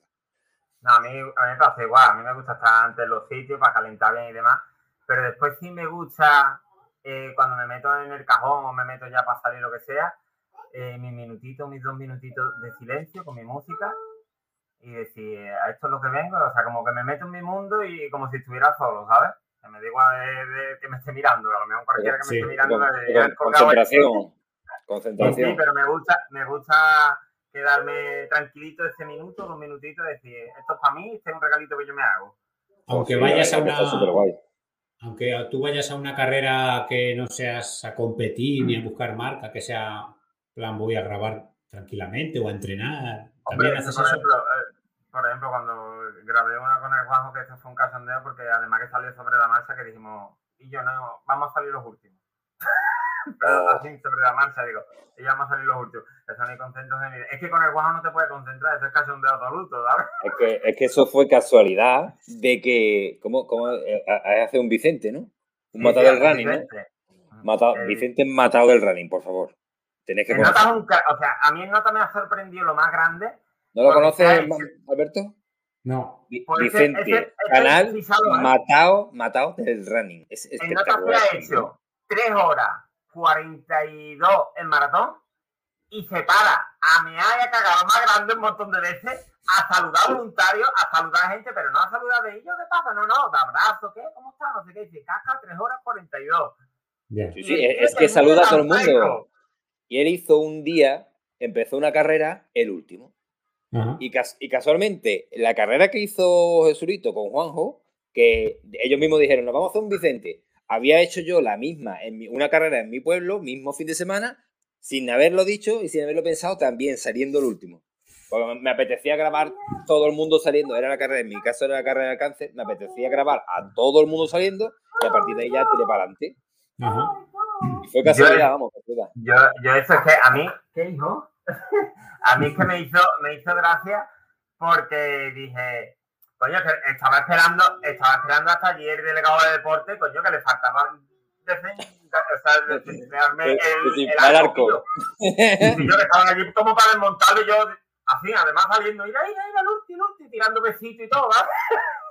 No, a mí, a mí me pasa igual, a mí me gusta estar antes en los sitios para calentar bien y demás, pero después sí me gusta eh, cuando me meto en el cajón o me meto ya para salir lo que sea, eh, mis minutitos, mis dos minutitos de silencio con mi música y decir, a esto es lo que vengo, o sea, como que me meto en mi mundo y como si estuviera solo, ¿sabes? Que me digo de, que me esté mirando, a lo mejor cualquiera que me esté mirando. de, concentración, concentración. Sí, pero me gusta, me gusta quedarme tranquilito ese minuto, dos minutitos, decir, esto es para mí, este es un regalito que yo me hago. Aunque vayas a una... Aunque tú vayas a una carrera que no seas a competir ni a buscar marca, que sea plan voy a grabar tranquilamente o a entrenar. por, ejemplo, eh, por ejemplo, cuando grabé una con el Juanjo, que esto fue un casondeo, porque además que salió sobre la marcha, que dijimos, y yo no, vamos a salir los últimos. Pero oh. así sobre la marcha, digo, y vamos a salir los últimos. Eso ni concentro ni... Es que con el Juanjo no te puedes concentrar, eso es casondeo absoluto, ¿sabes? Es que, es que eso fue casualidad de que, ¿cómo, cómo eh, hace un Vicente, no? Un matado del running, ¿no? Matado, Vicente matado del running, por favor que o sea, a mí el Nota me ha sorprendido lo más grande. ¿No lo conoces, Alberto? No. Vicente, canal matado, matado del running. Es el Nota se ha hecho 3 horas 42 en maratón y se para a me haya cagado más grande un montón de veces a saludar voluntarios, a saludar a gente, pero no a saludar de ellos, ¿qué pasa? No, no, de abrazo, ¿qué? ¿Cómo está? No sé qué, dice, casca 3 horas 42. Sí, sí, es que saluda a todo el mundo. Y él hizo un día, empezó una carrera, el último. Y, y, casualmente, la carrera que hizo Jesurito con Juanjo, que ellos mismos dijeron, nos vamos a hacer un Vicente. Había hecho yo la misma, en una carrera en mi pueblo, mismo fin de semana, sin haberlo dicho y sin haberlo pensado, también saliendo el último. Porque me apetecía grabar todo el mundo saliendo, era la carrera, en mi caso era la carrera de cáncer, me apetecía grabar a todo el mundo saliendo y a partir de ahí ya tiré para adelante. Fue casualidad, vamos, yo, yo eso es que a mí, ¿qué hijo? a mí es que me hizo, me hizo gracia porque dije, coño, que estaba esperando, estaba esperando hasta ayer delegado de deporte, coño, que le faltaba o sea, desarme el, el, arco. Y yo que estaba allí como para desmontarlo y yo así, además saliendo, ir ahí, ir al ulti, ulti, tirando besitos y todo, ¿vale?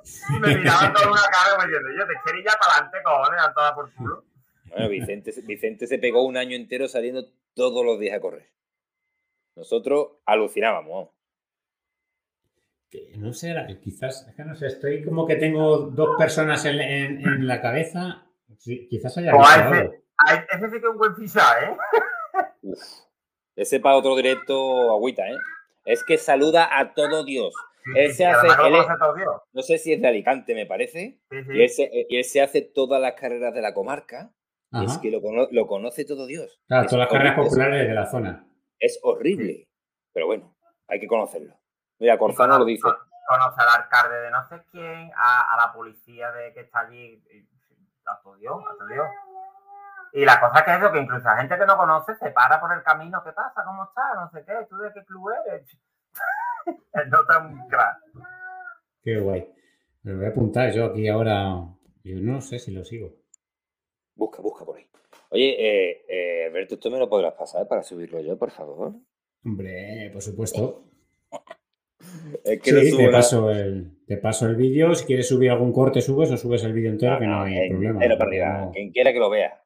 Y me miraban toda una cara como diciendo, yo te quiero ir ya para adelante, cojones, a toda por culo. Bueno, Vicente, Vicente se pegó un año entero saliendo todos los días a correr. Nosotros alucinábamos. Que no sé, quizás, es que no sé, estoy como que tengo dos personas en, la cabeza. quizás haya. ese, ese sí que es un buen fichaje, ¿eh? ese para otro directo agüita, ¿eh? Es que saluda a todo Dios. él se hace, no sé si es de Alicante, me parece. y, él se, hace todas las carreras de la comarca. Es que lo, lo, conoce todo Dios. Claro, todas las carreras populares de la zona. Es horrible. Pero bueno, hay que conocerlo. Mira, Corzano lo dice. Conoce al alcalde de no sé quién, a, la policía de que está allí. A todo Dios, a todo Dios. Y la cosa que es lo que incluso la gente que no conoce se para por el camino. ¿Qué pasa? ¿Cómo estás? No sé qué. ¿Tú de qué club eres? no tan crack. Qué guay. Me voy a apuntar yo aquí ahora. Yo no sé si lo sigo. Busca, busca por ahí. Oye, eh, eh, Alberto, ¿tú me lo podrás pasar para subirlo yo, por favor? Hombre, por supuesto. Es que sí, te, paso el, te paso el vídeo. Si quieres subir algún corte, subes o subes el vídeo entero, que no, hay problema. para Quien quiera que lo vea.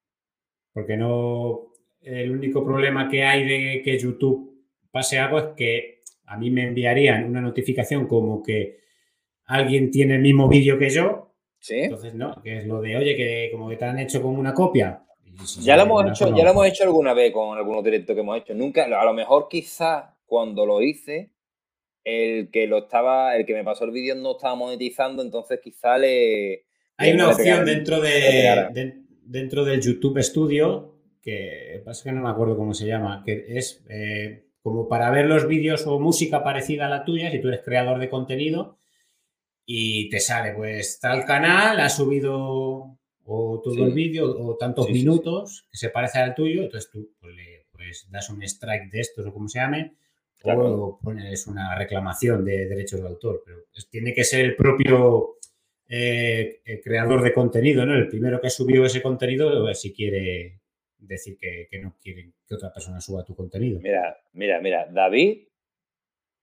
Porque no. El único problema que hay de que YouTube pase algo es que a mí me enviarían una notificación como que alguien tiene el mismo vídeo que yo. Sí. Entonces, no, que es lo de, oye, que como que te han hecho como una copia. Ya lo hemos hecho, ya lo hemos hecho alguna vez con algunos directos que hemos hecho. Nunca, a lo mejor quizás cuando lo hice, el que lo estaba, el que me pasó el vídeo no estaba monetizando, entonces quizá le. Hay una opción dentro de, dentro del YouTube Studio, que pasa que no me acuerdo cómo se llama, que es eh, como para ver los vídeos o música parecida a la tuya, si tú eres creador de contenido, y te sale, pues tal canal ha subido o todo el vídeo o tantos minutos que se parece al tuyo, entonces tú pues, le, pues, das un strike de estos o como se llame, o pones una reclamación de derechos de autor, pero tiene que ser el propio eh, creador de contenido, ¿no? El primero que subió ese contenido, si quiere decir que, no quiere que otra persona suba tu contenido. Mira, mira, mira, David,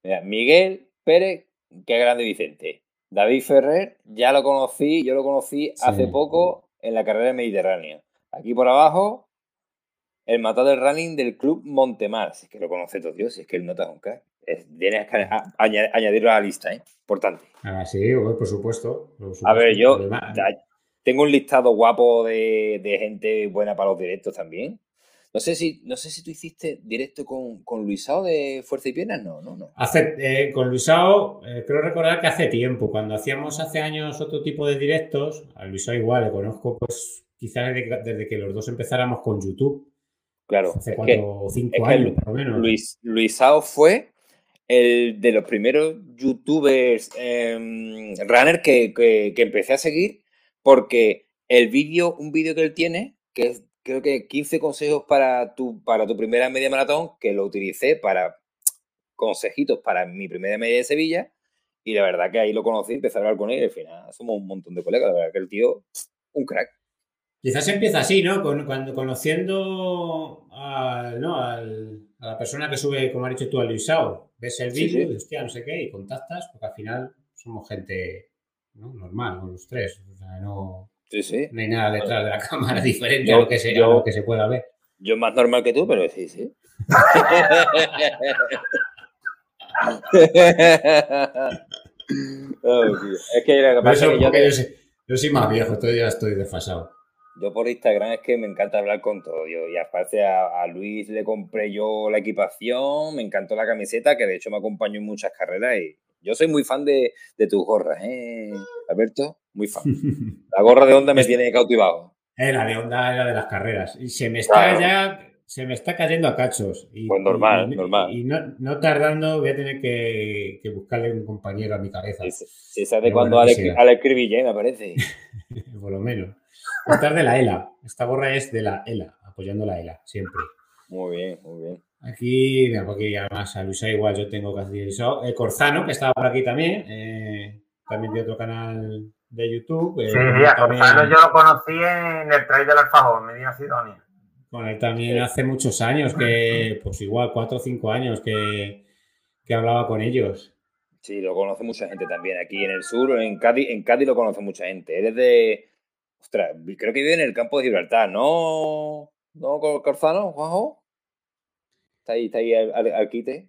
mira, Miguel Pérez, qué grande Vicente. David Ferrer, ya lo conocí, yo lo conocí hace poco en la carrera mediterránea. Aquí por abajo, el matado del running del club Montemar. Si es que lo conoce todo Dios, si es que él nota un crack. Tienes que añadirlo a la lista, ¿eh? Importante. Ah, sí, por supuesto. A ver, yo tengo un listado guapo de, gente buena para los directos también. No sé si, no sé si tú hiciste directo con, con Luisao de Fuerza y Piernas, no, no, no. Hace, eh, con Luisao, eh, creo recordar que hace tiempo, cuando hacíamos hace años otro tipo de directos, a Luisao igual le conozco, pues quizás desde, que los dos empezáramos con YouTube. Claro. Hace cuatro o cinco años, por lo menos. Luis, Luisao fue el de los primeros youtubers eh, runner que, que, empecé a seguir porque el vídeo, un vídeo que él tiene, que es creo que 15 consejos para tu, para tu primera media maratón, que lo utilicé para consejitos para mi primera media de Sevilla. Y la verdad que ahí lo conocí, empecé a hablar con él y al final somos un montón de colegas. La verdad que el tío, un crack. Quizás empieza así, ¿no? cuando conociendo a, ¿no? a la persona que sube, como has dicho tú, al Luisao, ves el vídeo y hostia, no sé qué, y contactas, porque al final somos gente normal, con los tres. O sea, no, no hay nada detrás de la cámara diferente a, lo que se, que se pueda ver. Yo más normal que tú, pero sí, sí. es que, yo, soy, más viejo, todavía ya estoy desfasado. Yo por Instagram es que me encanta hablar con todo. Yo, y aparte a, a, Luis le compré yo la equipación, me encantó la camiseta, que de hecho me acompañó en muchas carreras y yo soy muy fan de, de tus gorras, ¿eh, Alberto? Muy fan. La gorra de onda me tiene cautivado. Eh, la de onda era de las carreras. Y se me está ya, se me está cayendo a cachos. Y, pues normal, normal. Y no, no, tardando voy a tener que, que, buscarle un compañero a mi cabeza. Sí, sabe cuando al, escribir ya me parece. Por lo menos. Esta es de la ELA. Esta gorra es de la ELA, apoyando la ELA, siempre. Muy bien, muy bien. Aquí, mira, porque además a Luisa igual yo tengo casi eso. El Corzano, que estaba por aquí también, eh, también de otro canal de YouTube. Eh, sí, a Corzano yo lo conocí en el trail del Alfajor, Medina Sidonia. Con él también hace muchos años, que pues igual cuatro o cinco años que, que hablaba con ellos. Sí, lo conoce mucha gente también aquí en el sur, en Cádiz, en Cádiz lo conoce mucha gente. Eres de. Ostras, creo que vive en el campo de Gibraltar, ¿no? ¿No, Corzano, Juanjo? Está ahí, está ahí al, quite.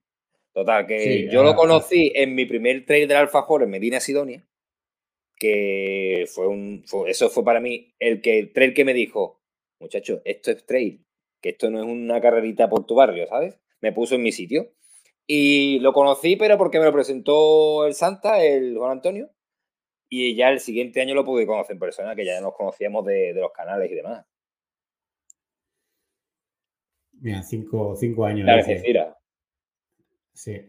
Total, que yo lo conocí en mi primer trail del Alfajor en Medina Sidonia, que fue un. eso fue para mí el, que, el trail que me dijo, muchacho, esto es trail, que esto no es una carrerita por tu barrio, ¿sabes? Me puso en mi sitio. Y lo conocí, pero porque me lo presentó el Santa, el Juan Antonio. Y ya el siguiente año lo pude conocer en persona, que ya nos conocíamos de los canales y demás. Mira, cinco, cinco años. La Sí.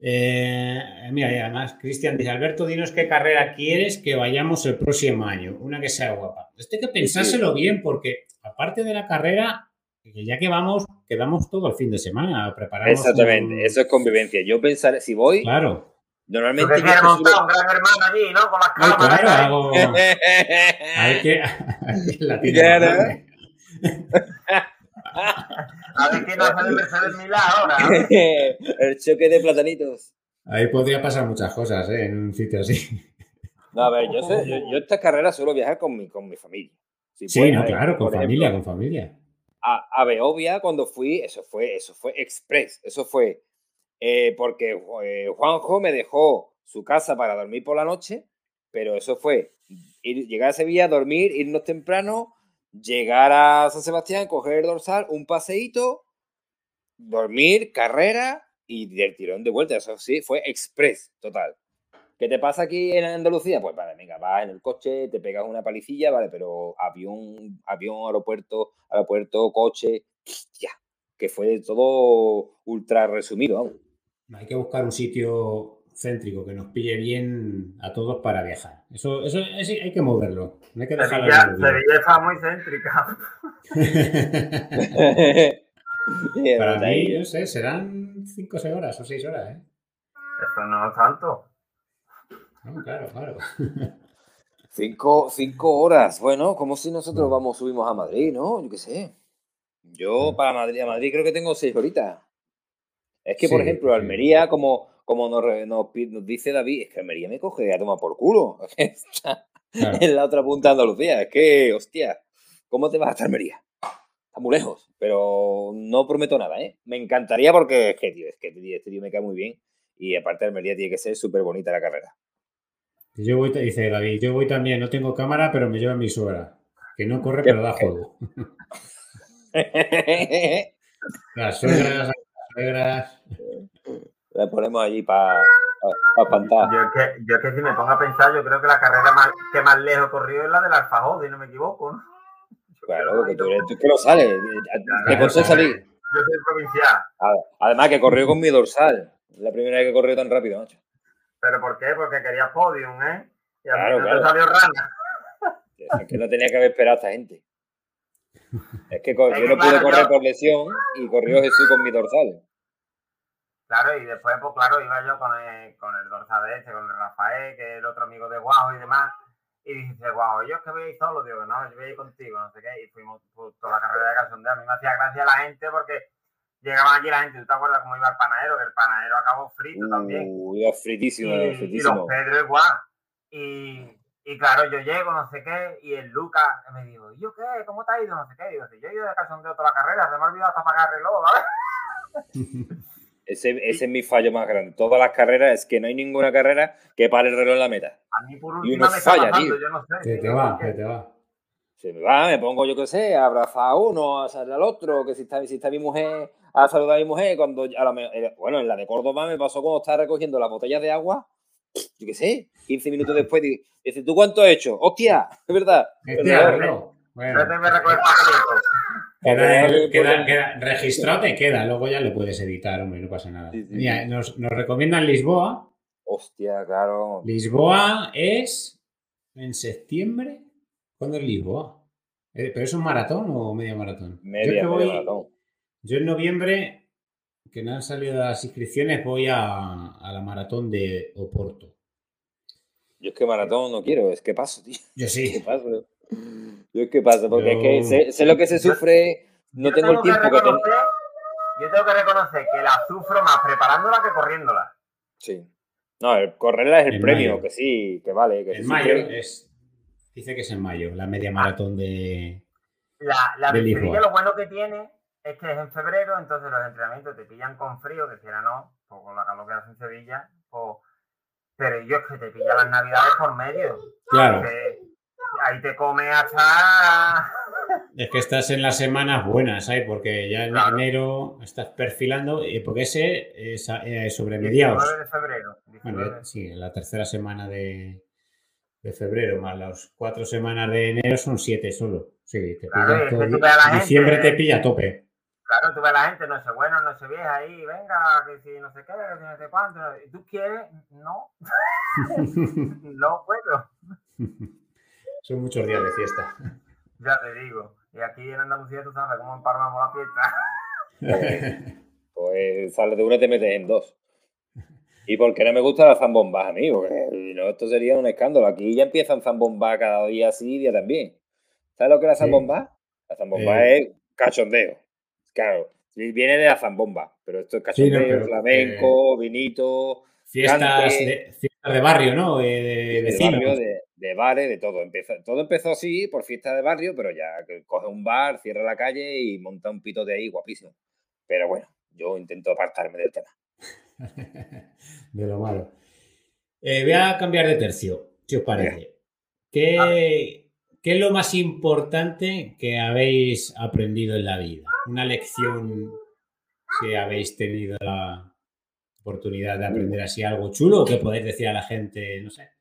Eh, mira, y además, Cristian dice, Alberto, dinos qué carrera quieres que vayamos el próximo año. Una que sea guapa. Esto hay que pensárselo bien porque aparte de la carrera, ya que vamos, quedamos todo el fin de semana, preparamos. Exactamente, eso es convivencia. Yo pensaré, si voy. Claro. Normalmente. Yo montar un gran hermano allí, ¿no? Con las cámaras. claro, hago... hay que. la tiene A ver quién hace de Mercedes Milá ahora. el choque de platanitos. Ahí podría pasar muchas cosas, ¿eh? En un sitio así. No, a ver, yo, sé, yo, yo esta carrera suelo viajar con mi, con mi familia. sí, no, claro, con familia, con familia. A, a Beovia, cuando fui, eso fue, eso fue express. Eso fue eh, porque eh, Juanjo me dejó su casa para dormir por la noche, pero eso fue ir, llegar a Sevilla, dormir, irnos temprano, llegar a San Sebastián, coger el dorsal, un paseíto, dormir, carrera y del tirón de vuelta. Eso sí, fue express total. ¿Qué te pasa aquí en Andalucía? Pues vale, venga, vas en el coche, te pegas una palicilla, vale, pero avión, avión, aeropuerto, aeropuerto, coche, ya, que fue todo ultra resumido. Hay que buscar un sitio céntrico que nos pille bien a todos para viajar. Eso, eso, hay que moverlo. No hay que Sevilla, Sevilla está muy céntrica. para mí, no sé, serán 5 o 6 horas o 6 horas, ¿eh? Eso no es tanto claro, claro. Cinco, cinco, horas. Bueno, como si nosotros vamos, subimos a Madrid, ¿no? Yo qué sé. Yo para Madrid, a Madrid creo que tengo seis horitas. Es que, por ejemplo, Almería, como, como nos, nos, dice David, es que Almería me coge a tomar por culo. Está en la otra punta de Andalucía. Es que, hostia, ¿cómo te vas hasta Almería? Está muy lejos, pero no prometo nada, ¿eh? Me encantaría porque es que, tío, es que este tío me cae muy bien. Y aparte, Almería tiene que ser súper bonita la carrera. Yo voy, dice David, yo voy también, no tengo cámara, pero me lleva mi suegra. Que no corre, pero da juego. las suegras, las suegras. Le ponemos allí para pa, pa Yo que, yo que si me pongo a pensar, yo creo que la carrera más, que más lejos corrió es la del Alfajón, si no me equivoco, ¿no? Claro, porque tú, eres, tú que lo sales. Te costó salir. Yo soy provincial. Además que corrió con mi dorsal. La primera vez que corrió tan rápido, macho. ¿Pero por qué? Porque quería podium, ¿eh? Y a claro, mí no salió rana. Es que no tenía que haber esperado a esta gente. Es que yo no pude correr por lesión y corrió Jesús con mi dorsal. Claro, y después, pues claro, iba yo con el, con el dorsal este, con el Rafael, que es el otro amigo de Guajo y demás. Y dice, Guajo, yo es que voy a ir solo, digo, no, yo voy a ir contigo, no sé qué. Y fuimos por toda la carrera de cachondeo. A mí me hacía gracia la gente porque llegaban aquí la gente, ¿tú te acuerdas cómo iba el panadero? Que el panadero acabó frito uh, también. Iba fritísimo, y, fritísimo. Y los Pedro igual. Y, y claro, yo llego, no sé qué, y el Lucas me dijo, ¿y yo qué? ¿Cómo te ha ido? No sé qué. Digo, si yo he ido de calzondeo toda la carrera, se me ha olvidado hasta pagar el reloj, ¿vale? Ese, ese, es mi fallo más grande. Todas las carreras es que no hay ninguna carrera que pare el reloj en la meta. A mí por último me falla, tío. Yo no sé, que te va, que te va. Se me va, me pongo yo qué sé, a abrazar a uno, a salir al otro, que si está, si está mi mujer a saludar a mi mujer cuando a la, eh, bueno, en la de Córdoba me pasó cuando estaba recogiendo las botellas de agua, yo qué sé, 15 minutos después, dice, ¿tú cuánto has hecho? ¡Hostia! Es verdad. Hostia, no. Bueno. Queda, el, queda, queda, registrado te queda, luego ya lo puedes editar, hombre, no pasa nada. Mira, nos, nos recomiendan Lisboa. Hostia, claro. Lisboa es en septiembre. ¿Cuándo es Lisboa? Eh, ¿Pero es un maratón o medio maratón? Media, voy, maratón. Yo en noviembre, que no han salido las inscripciones, voy a, la maratón de Oporto. Yo es que maratón no quiero, es que paso, tío. Yo sí. ¿Qué paso? Yo es que paso, porque es que sé, lo que se sufre, no tengo, el tiempo que, tengo. Yo tengo que reconocer que la sufro más preparándola que corriéndola. Sí. No, el correrla es el premio, que sí, que vale. Que en mayo es. Dice que es en mayo, la media maratón de. La, la de lo bueno que tiene es que es en febrero, entonces los entrenamientos te pillan con frío, que si era no, pues con la calor que hace en Sevilla, pues, pero yo es que te pilla las navidades por medio. Claro. Ahí te come hasta. Es que estás en las semanas buenas, ¿sabes? Porque ya en enero estás perfilando, y porque ese es, eh, sobre mediados. de febrero. Bueno, sí, la tercera semana de, de, febrero, más las cuatro semanas de enero son siete solo. Sí, te pilla todo, diciembre te pilla a tope. Claro, tú ves a la gente, no sé bueno, no sé vieja ahí, venga, que si no sé qué, que si no sé cuánto. ¿Y tú quieres? No. no puedo. Son muchos días de fiesta. Ya te digo. Y aquí en Andalucía tú sabes cómo empalmamos la fiesta. pues sales de una y te metes en dos. ¿Y por qué no me gusta la zambomba a mí? Porque no, esto sería un escándalo. Aquí ya empiezan zambomba cada día así, día también. ¿Sabes lo que es la zambomba? La zambomba eh. es cachondeo. Claro, viene de la zambomba, pero esto es cachondeo, flamenco, vinito. Fiestas de, de, barrio, ¿no? De, de, barrio, de, de bares, de todo. Empezó, todo empezó así, por fiesta de barrio, pero ya coge un bar, cierra la calle y monta un pito de ahí guapísimo. Pero bueno, yo intento apartarme del tema. de lo malo. Eh, voy a cambiar de tercio, si os parece. ¿Qué, ¿Qué, es lo más importante que habéis aprendido en la vida? Una lección que habéis tenido la oportunidad de aprender así algo chulo que podéis decir a la gente, no sé.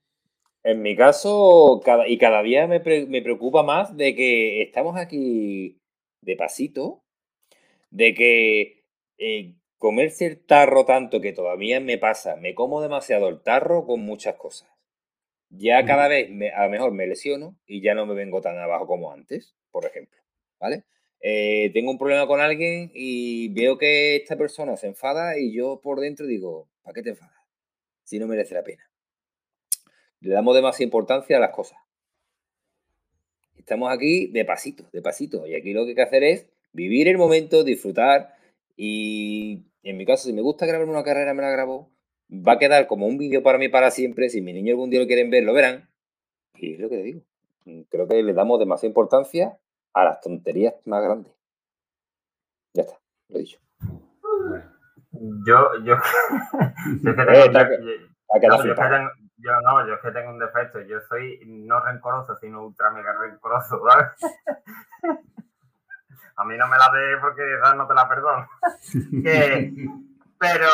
En mi caso, cada, y cada día me, me preocupa más de que estamos aquí de pasito, de que eh, comerse el tarro tanto que todavía me pasa, me como demasiado el tarro con muchas cosas. Ya cada vez a lo mejor me lesiono y ya no me vengo tan abajo como antes, por ejemplo. ¿Vale? Eh, tengo un problema con alguien y veo que esta persona se enfada y yo por dentro digo, ¿para qué te enfadas? Si no merece la pena. Le damos demasiada importancia a las cosas. Estamos aquí de pasito, de pasito. Y aquí lo que hay que hacer es vivir el momento, disfrutar y en mi caso, si me gusta grabar una carrera, me la grabo. Va a quedar como un vídeo para mí para siempre. Si mi niño algún día lo quieren ver, lo verán. Y es lo que digo. Creo que le damos demasiada importancia a las tonterías más grandes. Ya está, lo he dicho. Yo, yo, yo, que tengo, yo, no, yo es que tengo un defecto. Yo soy no rencoroso, sino ultra mega rencoroso, ¿vale? a mí no me la dé porque no te la perdono. pero,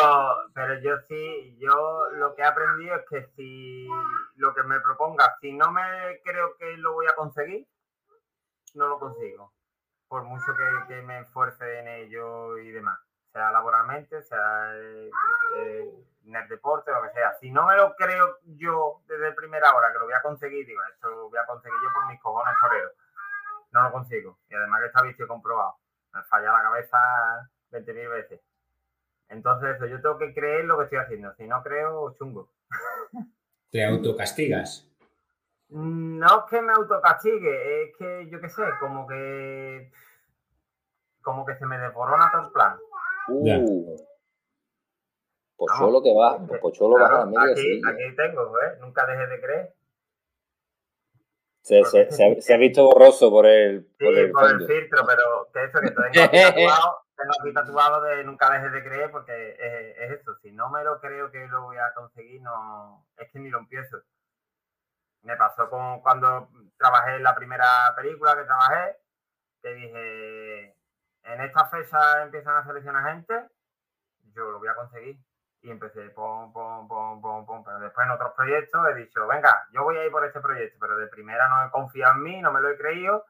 pero yo sí, yo lo que he aprendido es que si lo que me proponga, si no me creo que lo voy a conseguir, no lo consigo. Por mucho que, me esfuerce en ello y demás. Sea laboralmente, sea eh, eh, en el deporte, lo que sea. Si no me lo creo yo desde primera hora que lo voy a conseguir, digo, esto lo voy a conseguir yo por mis cojones toreros no lo consigo. Y además que está visto y comprobado. Me falla la cabeza 20.000 veces. Entonces, yo tengo que creer lo que estoy haciendo. Si no creo, chungo. ¿Te autocastigas? No es que me autocastigue, es que yo qué sé, como que. Como que se me devorona todo el plan. Uh. Pocholo que va, Pocholo va a la media. Aquí, aquí tengo, ¿eh? Nunca dejes de creer. Se, se, ha, visto borroso por el. Sí, por el, filtro, pero que eso que tengo aquí tatuado, tengo aquí tatuado de nunca dejes de creer, porque es, es, eso. Si no me lo creo que lo voy a conseguir, no es que ni lo empiezo. Me pasó con cuando trabajé en la primera película que trabajé, que dije, en esta fecha empiezan a seleccionar gente, yo lo voy a conseguir y empecé, pom, pom, pom, pom, pom. Pero después en otros proyectos he dicho, venga, yo voy a ir por este proyecto, pero de primera no he confiado en mí, no me lo he creído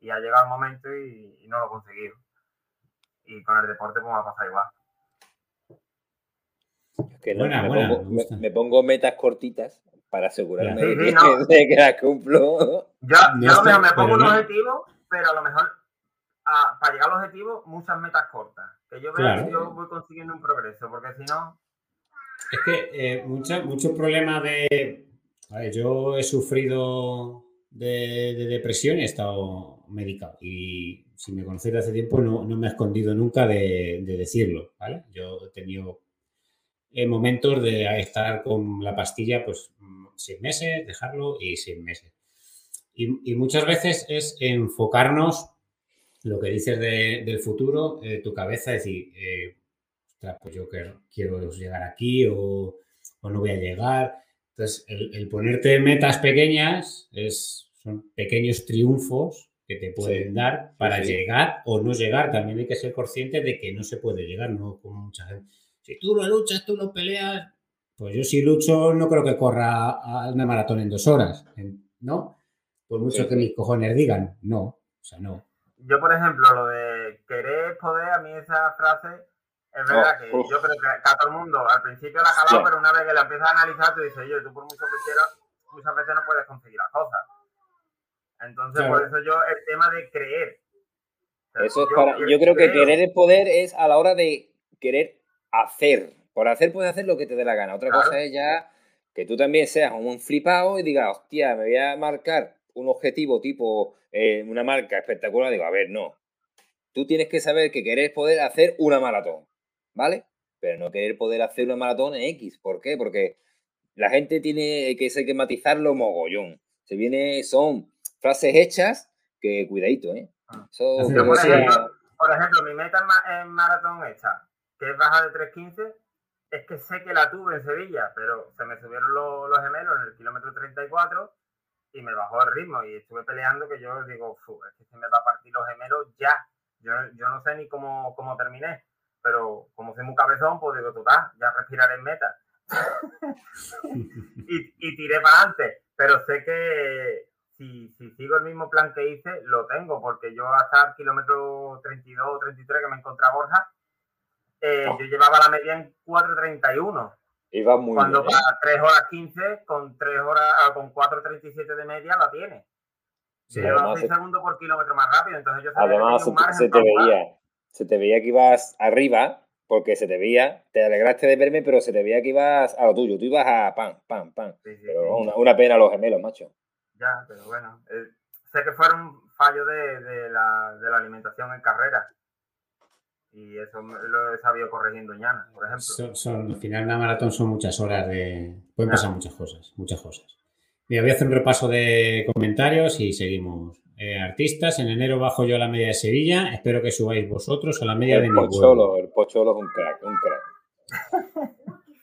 y ha llegado el momento y, no lo he conseguido. Y con el deporte pues me a pasar igual. Que no, me, pongo, metas cortitas para asegurarme de, que, las cumplo. Yo, yo a lo mejor me pongo un objetivo, pero a lo mejor para llegar al objetivo muchas metas cortas. Que yo veo que yo voy consiguiendo un progreso, porque si no... Es que eh, muchos problemas de... yo he sufrido de, depresión y he estado medicado. Y si me conocéis hace tiempo, no, me he escondido nunca de, decirlo. ¿vale? Yo he tenido eh, momentos de estar con la pastilla, pues seis meses, dejarlo y seis meses. Y, muchas veces es enfocarnos lo que dices del futuro, eh, tu cabeza, es decir, eh, pues yo quiero, quiero llegar aquí o, no voy a llegar. Entonces, el, ponerte metas pequeñas es, son pequeños triunfos que te pueden dar para llegar o no llegar. También hay que ser consciente de que no se puede llegar, no como mucha gente. Si tú no luchas, tú no peleas, pues yo si lucho no creo que corra a una maratón en dos horas, ¿no? Por mucho que mis cojones digan, no, o sea, no. Yo, por ejemplo, lo de querer poder, a mí esa frase es verdad que yo creo que a todo el mundo al principio la ha jalado, pero una vez que la empiezas a analizar, tú dices, yo, tú por mucho que quieras, muchas veces no puedes conseguir las cosas. Entonces, por eso yo, el tema de creer Eso es para. Yo creo que querer el poder es a la hora de querer hacer. Por hacer puedes hacer lo que te dé la gana. Otra cosa es ya que tú también seas un flipado y digas, hostia, me voy a marcar un objetivo tipo eh, una marca espectacular. Digo, a ver, no. Tú tienes que saber que querés poder hacer una maratón, ¿vale? Pero no querer poder hacer una maratón en X. ¿Por qué? Porque la gente tiene que, hay que matizarlo mogollón. Se viene, son frases hechas que cuidadito, ¿eh? Ah. por, ejemplo, mi meta en maratón hecha, que es baja de 3.15, es que sé que la tuve en Sevilla, pero se me subieron los, los gemelos en el kilómetro 34 y me bajó el ritmo y estuve peleando que yo digo, es que se me va a partir los gemelos ya. Yo, yo no sé ni cómo, cómo terminé, pero como soy muy cabezón, pues digo, total, ya respiraré en meta. y, y, tiré para adelante, pero sé que si, si, sigo el mismo plan que hice, lo tengo, porque yo hasta el kilómetro 32 o 33 que me encontraba Borja, eh, yo llevaba la media en 4.31. Iba muy Cuando bien. para 3 horas 15, con 3 horas, ah, con 4.37 de media la tiene. Sí, lleva 6 segundos por kilómetro más rápido, entonces yo Además, se, te veía, se te veía que ibas arriba, porque se te veía, te alegraste de verme, pero se te veía que ibas a lo tuyo, tú ibas a pan, pan, pan. pero Una, una, pena los gemelos, macho. Ya, pero bueno, eh, sé que fueron fallos de, de, la, de la alimentación en carrera y eso lo he sabido corrigiendo ya, por ejemplo. Son, al final una maratón son muchas horas de... Pueden pasar muchas cosas, muchas cosas. Mira, voy a hacer un repaso de comentarios y seguimos. Eh, artistas, en enero bajo yo a la media de Sevilla, espero que subáis vosotros a la media de Pocholo, El Pocholo es un crack, un crack.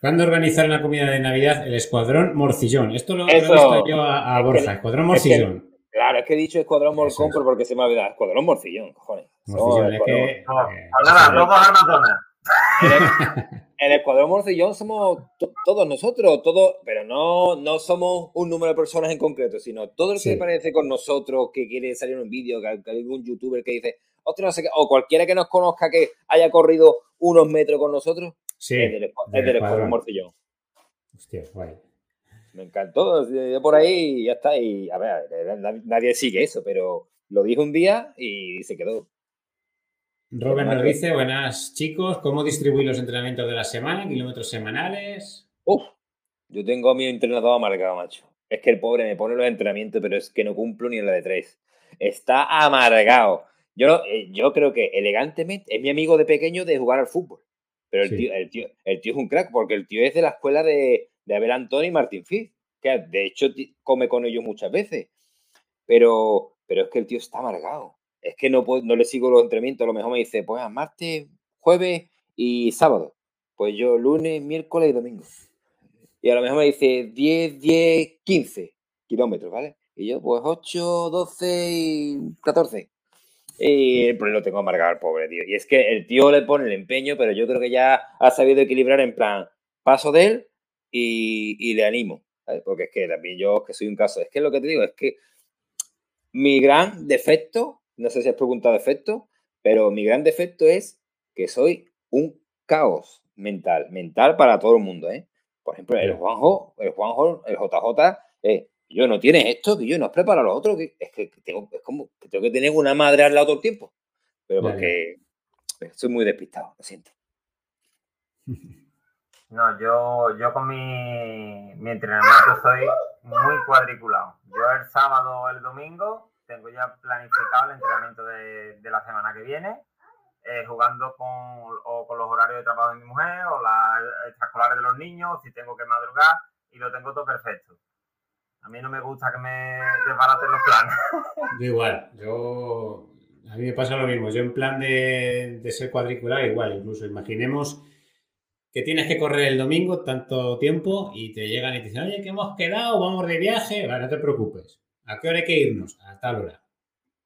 ¿Cuándo organizar una comida de Navidad? El Escuadrón Morcillón. Esto lo, he visto yo a, Borja, Escuadrón Morcillón. Claro, es que he dicho Escuadrón Morcón porque se me ha olvidado. Escuadrón Morcillón, cojones. Morcillón, es que... El Escuadrón Morcillón somos todos nosotros, todos, pero no, no somos un número de personas en concreto, sino todo el que aparece con nosotros, que quiere salir en un vídeo, que, algún youtuber que dice, no sé o cualquiera que nos conozca que haya corrido unos metros con nosotros, sí, es del, Escuadrón Morcillón. Hostia, guay. Me encantó, yo por ahí ya está, y a ver, nadie sigue eso, pero lo dije un día y se quedó. Robert nos dice, buenas chicos, ¿cómo distribuir los entrenamientos de la semana? ¿Kilómetros semanales? Uf, yo tengo a mi entrenador amargado, macho. Es que el pobre me pone los entrenamientos, pero es que no cumplo ni en la de tres. Está amargado. Yo, eh, yo creo que elegantemente es mi amigo de pequeño de jugar al fútbol. Pero el, tío, el, tío, el tío es un crack, porque el tío es de la escuela de, de Abel Antonio y Martín Fitz, que de hecho come con ellos muchas veces. Pero, pero es que el tío está amargado es que no, no le sigo los entrenamientos, a lo mejor me dice, pues a martes, jueves y sábado. Pues yo lunes, miércoles y domingo. Y a lo mejor me dice 10, 10, 15 kilómetros, ¿vale? Y yo, pues 8, 12 y 14. Y pues lo tengo amargado pobre tío. Y es que el tío le pone el empeño, pero yo creo que ya ha sabido equilibrar en plan, paso de él y, y le animo. Porque es que también yo, que soy un caso, es que lo que te digo es que mi gran defecto no sé si has preguntado defecto, pero mi gran defecto es que soy un caos mental, mental para todo el mundo, ¿eh? Por ejemplo, el Juanjo, el Juanjo, el JJ, eh, yo no tienes esto, que yo no has preparado lo otro, que es que tengo, es como que tengo que tener una madre al lado todo el tiempo. Pero porque soy muy despistado, lo siento. No, yo, yo con mi, mi entrenamiento soy muy cuadriculado. Yo el sábado o el domingo tengo ya planificado el entrenamiento de, de la semana que viene, eh, jugando con, o con los horarios de trabajo de mi mujer o las extraescolares de los niños, si tengo que madrugar, y lo tengo todo perfecto. A mí no me gusta que me desbaraten los planes. Yo igual, yo... A mí me pasa lo mismo. Yo en plan de, de ser cuadricular igual, incluso imaginemos que tienes que correr el domingo tanto tiempo y te llegan y te dicen, oye, que hemos quedado, vamos de viaje, vale, no te preocupes. ¿A qué hora hay que irnos? A tal hora.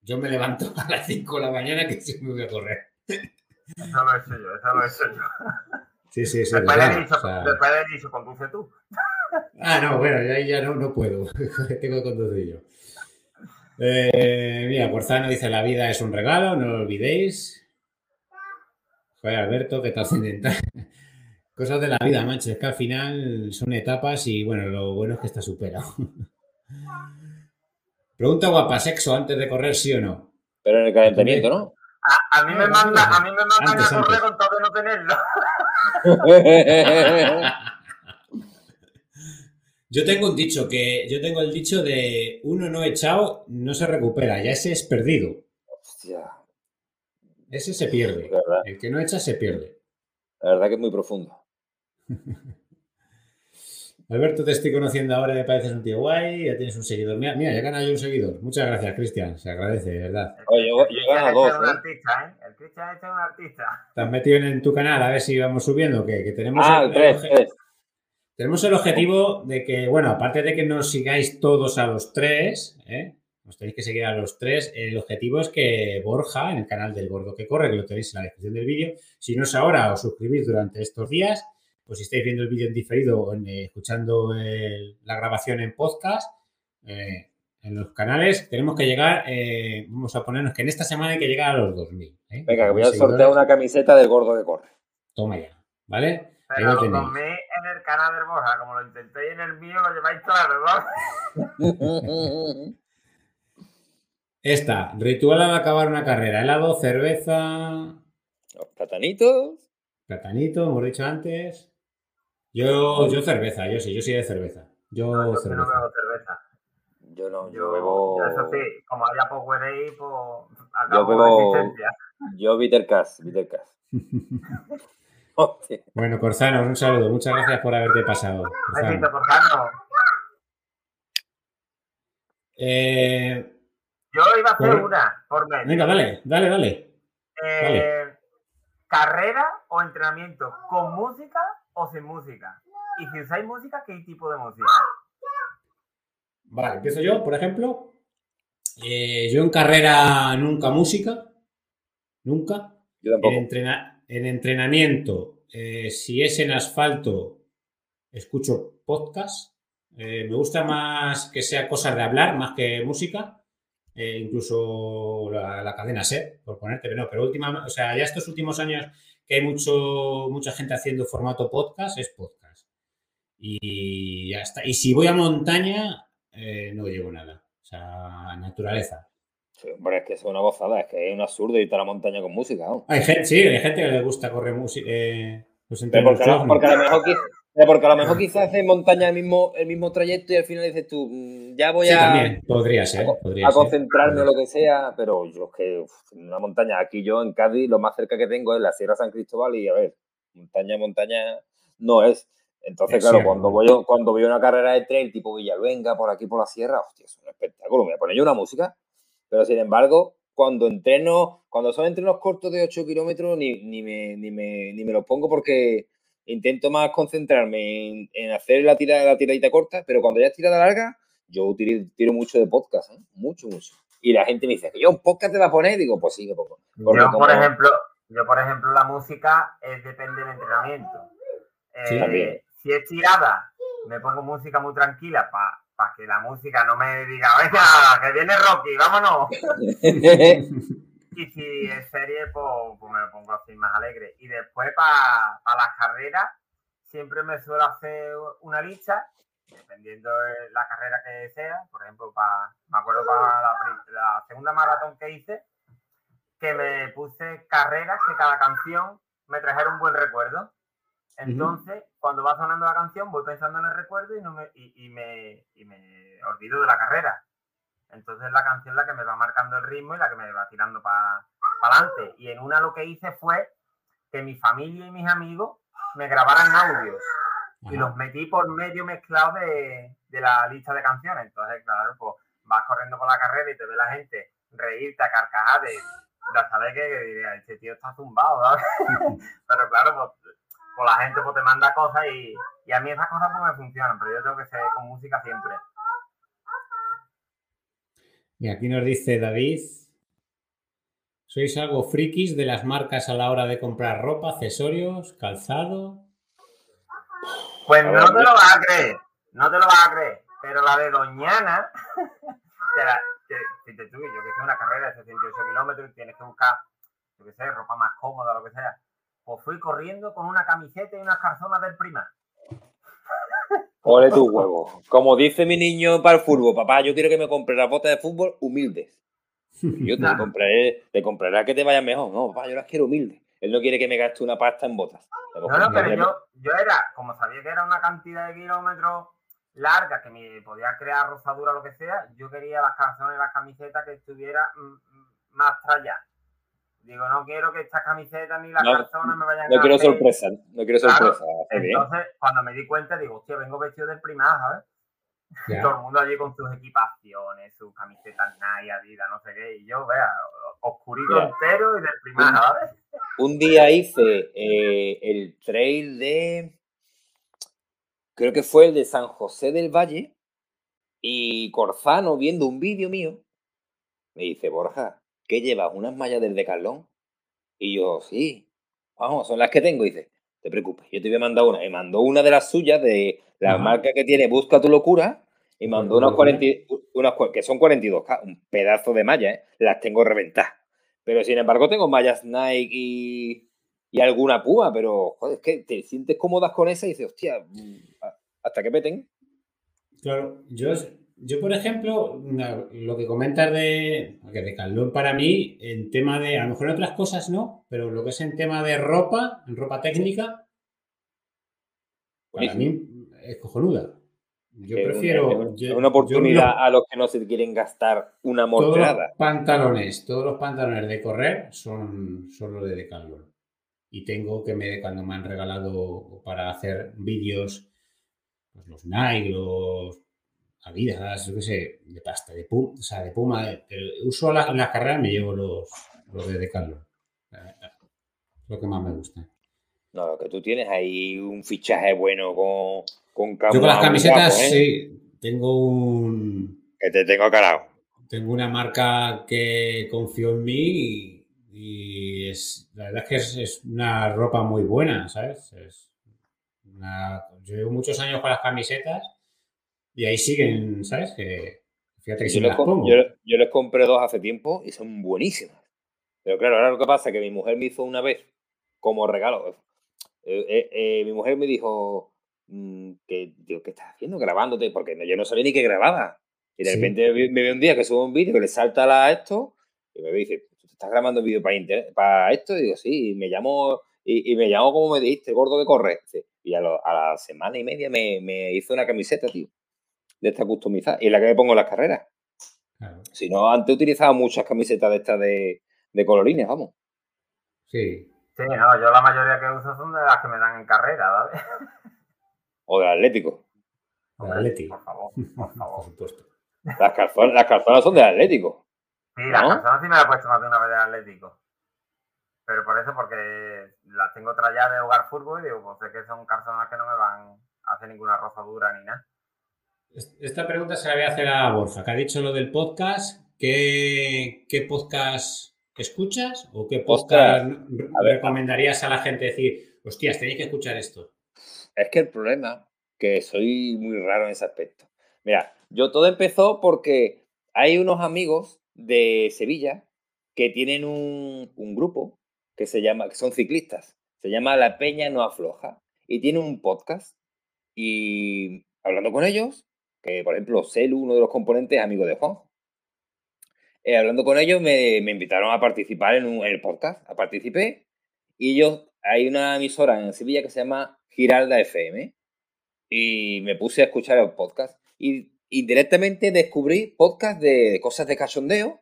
Yo me levanto a las 5 de la mañana que sí me voy a correr. Eso lo he hecho yo, eso lo he hecho yo. Sí, sí, sí. Después, de dicho, o sea... después de dicho, conduce tú. Ah, no, bueno, ya, ya no, no puedo. Tengo que conducir yo. Eh, mira, Porzano dice: La vida es un regalo, no lo olvidéis. Joder, Alberto, ¿qué tal intentar? Cosas de la vida, manches, es que al final son etapas y bueno, lo bueno es que está superado. Pregunta guapa, ¿sexo antes de correr, sí o no? Pero en el calentamiento, ¿no? A, mí me manda, a mí me mandan a correr con todo de no tenerlo. Yo tengo un dicho que yo tengo el dicho de uno no echado no se recupera, ya ese es perdido. Hostia. Ese se pierde. El que no echa se pierde. La verdad que es muy profundo. Alberto, te estoy conociendo ahora, me pareces un tío guay, ya tienes un seguidor. Mira, mira ya gana yo un seguidor. Muchas gracias, Cristian, se agradece, de verdad. Oye, yo, yo gano dos. Un ¿eh? artista, ¿eh? El Cristian es un artista. Te has metido en, tu canal, a ver si vamos subiendo, que, que tenemos... Ah, el, tres, Tenemos el objetivo de que, bueno, aparte de que nos sigáis todos a los tres, ¿eh? Os tenéis que seguir a los tres. El objetivo es que Borja, en el canal del Gordo que Corre, que lo tenéis en la descripción del vídeo, si no es ahora, os suscribís durante estos días pues si estáis viendo el vídeo en diferido o eh, escuchando la grabación en podcast, eh, en los canales, tenemos que llegar, eh, vamos a ponernos que en esta semana hay que llegar a los 2.000. Venga, que voy a sortear una camiseta del gordo de corre. Toma ya, ¿vale? Pero los 2.000 en el canal de Borja, como lo intentéis en el mío, lo lleváis claro, ¿no? Esta, ritual al acabar una carrera, helado, cerveza... Los platanitos. Platanito, hemos dicho antes. Yo, yo cerveza, yo sí, yo sí de cerveza. Yo, no, cerveza. no bebo cerveza. Yo no, yo, bebo. eso sí, como haya Powerade, pues. Yo bebo. Yo Bittercast, Bittercast. bueno, Corzano, un saludo. Muchas gracias por haberte pasado. Corzano. Eh, yo iba a hacer una por medio. Venga, dale, dale, dale. Eh, ¿Carrera o entrenamiento con música o sin música? Y si usáis música, ¿qué tipo de música? Vale, empiezo yo, por ejemplo. Eh, yo en carrera nunca música, nunca. Yo tampoco. En, entrenamiento, eh, si es en asfalto, escucho podcast. Eh, me gusta más que sea cosas de hablar, más que música. incluso la, cadena SER, por ponerte, pero no, pero última, o sea, ya estos últimos años que hay mucho, mucha gente haciendo formato podcast, es podcast. Y ya está. Y si voy a montaña, eh, no llevo nada. O sea, naturaleza. Sí, hombre, es que es una gozada, es que es un absurdo irte a la montaña con música. Hay gente, sí, hay gente que le gusta correr música. Eh, pues porque, porque, a lo mejor porque a lo mejor quizás hace montaña el mismo, el mismo trayecto y al final dices tú, mm, ya voy sí, a. También, podría ser. a concentrarme o lo que sea, pero yo es que en una montaña, aquí yo en Cádiz, lo más cerca que tengo es la Sierra San Cristóbal y a ver, montaña, montaña no es. Entonces, claro, cuando voy, cuando voy a una carrera de trail tipo Villaluenga, por aquí por la sierra, hostia, es un espectáculo. Me voy a poner yo una música, pero sin embargo, cuando entreno, cuando son entrenos cortos de 8 kilómetros, ni, ni, me, ni, me, ni me los pongo porque intento más concentrarme en, hacer la, tira, la tiradita corta, pero cuando ya es tirada larga, yo tiro, mucho de podcast, ¿eh? mucho, mucho. Y la gente me dice, ¿que yo un podcast te va a poner? digo, pues sí, que poco. Yo, por ejemplo, yo, por ejemplo, la música depende del entrenamiento. Eh, si es tirada, me pongo música muy tranquila para que la música no me diga, venga, que viene Rocky, vámonos. Y si es serie, pues, pues, me pongo así más alegre. Y después para las carreras, siempre me suelo hacer una lista, dependiendo de la carrera que sea. Por ejemplo, para, me acuerdo para la, segunda maratón que hice, que me puse carreras que cada canción me trajera un buen recuerdo. Entonces, cuando va sonando la canción, voy pensando en el recuerdo y, no me, y, me, y me olvido de la carrera. Entonces la canción la que me va marcando el ritmo y la que me va tirando para adelante. Y en una lo que hice fue que mi familia y mis amigos me grabaran audios y los metí por medio mezclado de, la lista de canciones. Entonces, claro, pues vas corriendo por la carrera y te ve la gente reírte a carcajadas de, ya sabes que, este tío está zumbado, pero claro, pues, pues, la gente pues, te manda cosas y, y a mí esas cosas pues me funcionan, pero yo tengo que ser con música siempre. Y aquí nos dice David, ¿sois algo frikis de las marcas a la hora de comprar ropa, accesorios, calzado? Pues no te lo vas a creer, no te lo vas a creer, pero la de Doñana, que, si te tuve yo que es una carrera de 68 kilómetros y tienes que buscar, yo que sé, ropa más cómoda, lo que sea, pues fui corriendo con una camiseta y unas calzonas del prima. Ole tu huevo. Como dice mi niño para el fútbol, papá, yo quiero que me compre las botas de fútbol humildes. Yo te compraré, te compraré que te vaya mejor. No, papá, yo las quiero humildes. Él no quiere que me gaste una pasta en botas. No, no, pero yo, yo era, como sabía que era una cantidad de kilómetros larga que me podía crear rosadura o lo que sea, yo quería las calzones y las camisetas que estuviera mm, mm, más tralladas. Digo, no quiero que estas camisetas ni las calzones me vayan no a. No quiero sorpresa, no quiero sorpresa. Entonces, cuando me di cuenta, digo, hostia, vengo vestido del primado, ¿sabes? Todo el mundo allí con sus equipaciones, sus camisetas Nike, Adidas, no sé qué. Y yo, vea, oscurito entero y del primado, ¿sabes? Un día hice eh, el trail de. Creo que fue el de San José del Valle. Y Corzano, viendo un vídeo mío, me dice, Borja, ¿qué llevas? ¿Unas mallas del Decathlon? Y yo, sí, vamos, son las que tengo. Y dice, te preocupes, yo te voy a mandar una. Y mandó una de las suyas de la marca que tiene Busca tu locura. Y mandó unas, 40, unas que son 42K, un pedazo de malla, ¿eh? las tengo reventadas. Pero sin embargo tengo mallas Nike y, y alguna Puma, pero joder, es que te sientes cómodas con esa y dices, hostia, mm, hasta que peten. Claro, yo yo, por ejemplo, lo que comentas de, de calor para mí, en tema de, a lo mejor en otras cosas no, pero lo que es en tema de ropa, en ropa técnica, para mí es cojonuda. Yo prefiero. una oportunidad a los que no se quieren gastar una morterada. Todos los pantalones, todos los pantalones de correr son, solo los de Decathlon. Y tengo que me, cuando me han regalado para hacer vídeos, pues los Nike, los Adidas, yo qué sé, de pasta, de puma, o sea, de puma, pero uso la, en las carreras me llevo los, los de Decathlon. Lo que más me gusta. No, que tú tienes ahí un fichaje bueno con, con Yo con las camisetas, ¿eh? sí, tengo un... Que te tengo carado. Tengo una marca que confío en mí y, es, la verdad es que es, es, una ropa muy buena, ¿sabes? Es una, yo llevo muchos años con las camisetas y ahí siguen, ¿sabes? Que, fíjate que yo, les yo, les compré dos hace tiempo y son buenísimas. Pero claro, ahora lo que pasa es que mi mujer me hizo una vez como regalo. Eh, eh, eh, mi mujer me dijo mm, que, ¿qué estás haciendo? Grabándote, porque yo no sabía ni que grababa. Y de repente me ve un día que subo un vídeo que le salta a esto y me dice, ¿tú estás grabando un vídeo para, para esto? Y digo, sí, y me llamo, y, me llamo como me dijiste, gordo que corre. Y a, la semana y media me, me hizo una camiseta, tío de esta customizada y la que me pongo en las carreras. Si no, antes utilizaba muchas camisetas de estas de, de colorines, vamos. Sí. Sí, no, yo la mayoría que uso son de las que me dan en carrera, ¿vale? O del Atlético. O del Atlético. Por favor, por favor. por supuesto. Las calzonas, las calzonas son del Atlético. Sí, las calzonas sí me las he puesto más de una vez del Atlético. Pero por eso, porque las tengo tralladas de jugar fútbol y digo, pues sé que son calzonas que no me van a hacer ninguna rozadura ni nada. Esta pregunta se la voy a hacer a Borja, que ha dicho lo del podcast. ¿Qué, qué podcast escuchas o qué podcast recomendarías a la gente decir, hostias, tenéis que escuchar esto? Es que el problema, que soy muy raro en ese aspecto. Mira, yo todo empezó porque hay unos amigos de Sevilla que tienen un, un grupo que se llama, que son ciclistas, se llama La Peña No Afloja y tiene un podcast y hablando con ellos que por ejemplo Celu, uno de los componentes, es amigo de Juan. Eh, hablando con ellos, me, invitaron a participar en, el podcast. A participé y ellos, hay una emisora en Sevilla que se llama Giralda FM y me puse a escuchar el podcast y indirectamente descubrí podcast de, cosas de cachondeo,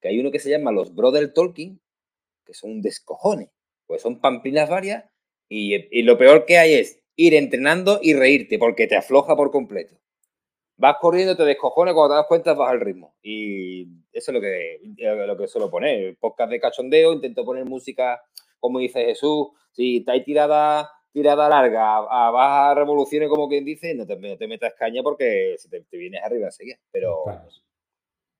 que hay uno que se llama Los Brother Talking, que son un descojone, pues son pamplinas varias y, y lo peor que hay es ir entrenando y reírte porque te afloja por completo vas corriendo, te descojones, cuando te das cuenta vas al ritmo. Y eso es lo que, lo que suelo poner. Podcast de cachondeo, intento poner música, como dice Jesús, si estáis tirada, tirada larga, a, bajas revoluciones, como quien dice, no te, metas caña porque se te, vienes arriba enseguida. Pero,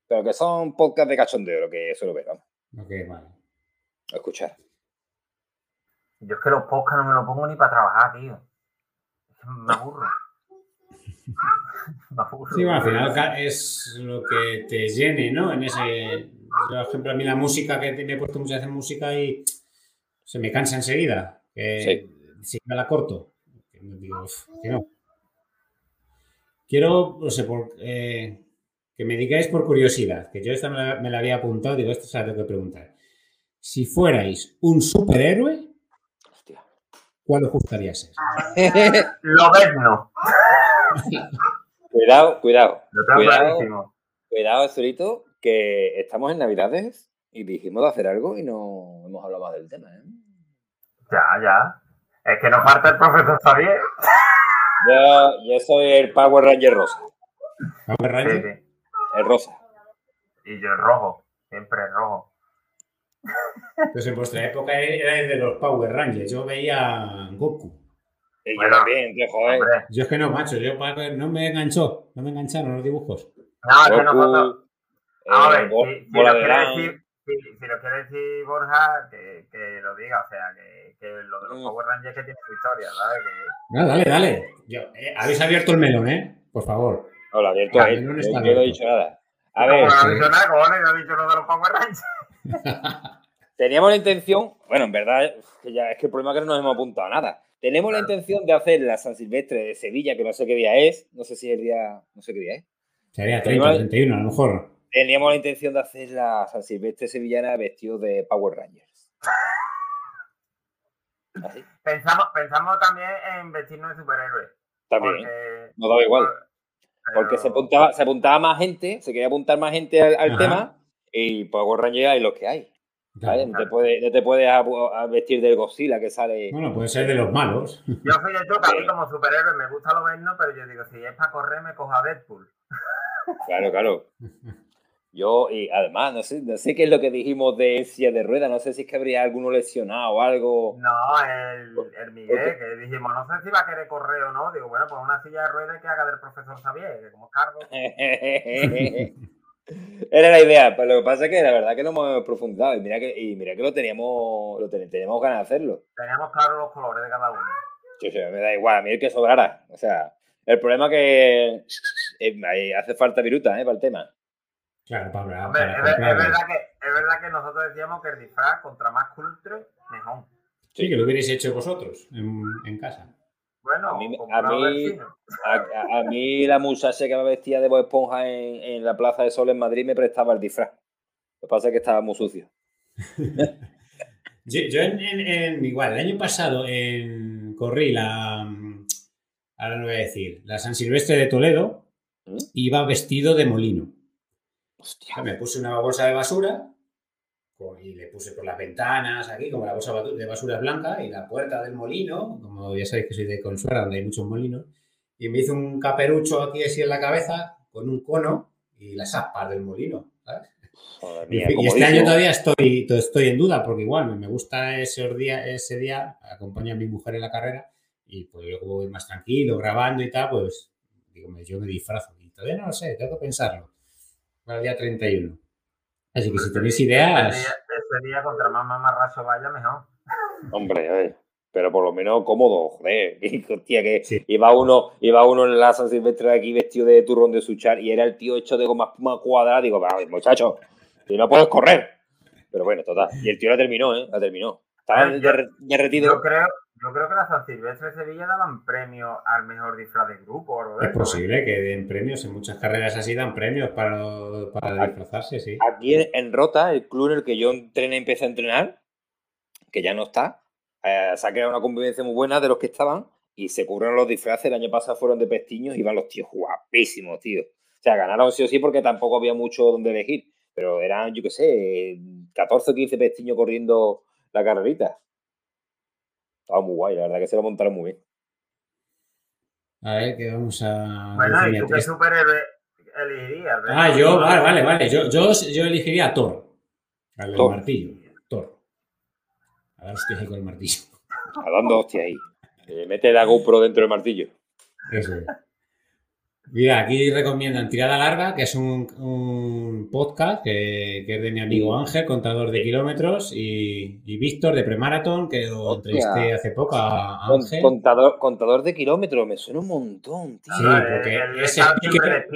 pero que son podcast de cachondeo, lo que suelo ver, vamos. Ok, vale. A escuchar. Yo es que los podcasts no me los pongo ni para trabajar, tío. Es que me aburro. Sí, bueno, al final es lo que te llene, ¿no? En ese. por ejemplo, a mí la música que me he puesto muchas veces música y se me cansa enseguida. Si me la corto. Digo, que no. Quiero, no sé, por, eh, que me digáis por curiosidad, que yo esta me la, había apuntado, digo, esto se lo tengo que preguntar. Si fuerais un superhéroe, ¿cuál os gustaría ser? Lo no. Cuidado, cuidado. cuidado, cuidado, Zurito, que estamos en Navidades y dijimos de hacer algo y no hemos hablado más del tema. ¿eh? Ya, ya. Es que nos falta el profesor Xavier. Yo, yo soy el Power Ranger rosa. ¿Power Ranger? El rosa. Y yo el rojo. Siempre el rojo. Pues en vuestra época era de los Power Rangers. Yo veía Goku. Y yo también, que joder. Yo es que no, macho. Yo no me enganchó. No me engancharon los dibujos. No, es que nosotros. a ver, si, si, lo quiere decir, si, lo quiere decir Borja, que, que, lo diga. O sea, que, que lo de los mm. Power Rangers que tiene su historia, ¿sabes? Que... No, dale, dale. Yo, eh, habéis abierto el melón, ¿eh? Por favor. No, lo abierto ah, No, no he dicho nada. A ver. No, he dicho nada, cojones, no he dicho lo de los Power Rangers. Teníamos la intención, bueno, en verdad, que ya es que el problema es que no nos hemos apuntado a nada. Tenemos la intención de hacer la San Silvestre de Sevilla, que no sé qué día es, no sé si es el día, no sé qué día es. Sería 30, 31, a lo mejor. Teníamos la intención de hacer la San Silvestre sevillana vestido de Power Rangers. Pensamos, pensamos también en vestirnos de superhéroes. También. no daba igual. Porque se apuntaba, se apuntaba más gente, se quería apuntar más gente al, tema y Power Rangers hay lo que hay. No, te puedes, te puedes vestir del Godzilla que sale. Bueno, puede ser de los malos. Yo soy de que a mí como superhéroe me gusta lo verno, pero yo digo, si es para correr, me cojo a Deadpool. Claro, claro. Yo, y además, no sé, no sé qué es lo que dijimos de silla de rueda, no sé si es que habría alguno lesionado o algo. No, el, el Miguel, que dijimos, no sé si va a querer correr o no. Digo, bueno, pues una silla de rueda que haga del profesor Xavier, que como cargo. Era la idea, pero lo que pasa es que la verdad que no hemos profundizado y mira que, y mira que lo teníamos, lo teníamos ganas de hacerlo. Teníamos claro los colores de cada uno. Sí, sí, me da igual, a mí el que sobrara. O sea, el problema es que hace falta viruta ¿eh? para el tema. Claro, para, Hombre, es, verdad que, es verdad que nosotros decíamos que el disfraz contra más culture, mejor. Sí, que lo hubierais hecho vosotros en, en casa. Bueno, a mí, a mí, a, mí, la muchacha que me vestía de Bob Esponja en, en, la Plaza de Sol en Madrid me prestaba el disfraz. Lo que pasa es que estaba muy sucio. yo, yo en, en, igual, el año pasado en, corrí la, ahora no voy a decir, la San Silvestre de Toledo, ¿Mm? iba vestido de molino. Me puse una bolsa de basura y le puse por las ventanas aquí, como la bolsa de basura blanca, y la puerta del molino, como ya sabéis que soy de Consuela, donde hay muchos molinos, y me hice un caperucho aquí así en la cabeza, con un cono y las aspas del molino, y, este año todavía estoy, estoy en duda, porque igual me gusta ese día, ese día, acompaño a mi mujer en la carrera, y pues yo voy más tranquilo, grabando y tal, pues digo, yo me disfrazo. Y todavía no lo sé, tengo que pensarlo para el día 31. Así que si tenéis ideas. Ese día, contra más mamarraso vaya, mejor. Hombre, a ver. Pero por lo menos cómodo, joder. Hostia, que iba, uno, iba uno en la San Silvestre de aquí vestido de turrón de suchar y era el tío hecho de goma cuadrada. Digo, muchacho, si no puedes correr. Pero bueno, total. Y el tío la terminó, ¿eh? La terminó. Estaba derretido. Yo creo, yo creo que la San Silvestre de Sevilla daban premio al mejor disfraz de grupo. es posible que den premios, en muchas carreras así dan premios para, para disfrazarse, sí. Aquí en Rota, el club en el que yo entrené, empecé a entrenar, que ya no está, eh, se ha creado una convivencia muy buena de los que estaban y se cubrieron los disfraces. El año pasado fueron de pestiños y iban los tíos guapísimos, tío. O sea, ganaron sí o sí porque tampoco había mucho donde elegir. Pero eran, yo qué sé, 14 o 15 pestiños corriendo la carrerita. Estaba muy guay, la verdad que se lo montaron muy bien. A ver, que vamos a. Bueno, ¿y tú qué superhéroe elegirías? Ah, yo, vale, vale, vale. Yo, yo, yo elegiría a Thor. Al martillo. Thor. A dar hostias ahí con el martillo. A dando hostias ahí. Eh, mete la GoPro dentro del martillo. Eso es. Mira, aquí recomiendan Tirada Larga, que es un, podcast que, es de mi amigo Ángel, contador de kilómetros, y, Víctor de Premarathon, que lo entrevisté hace poco a Ángel. Contador, contador de kilómetros, me suena un montón, tío. Sí, porque es speaker,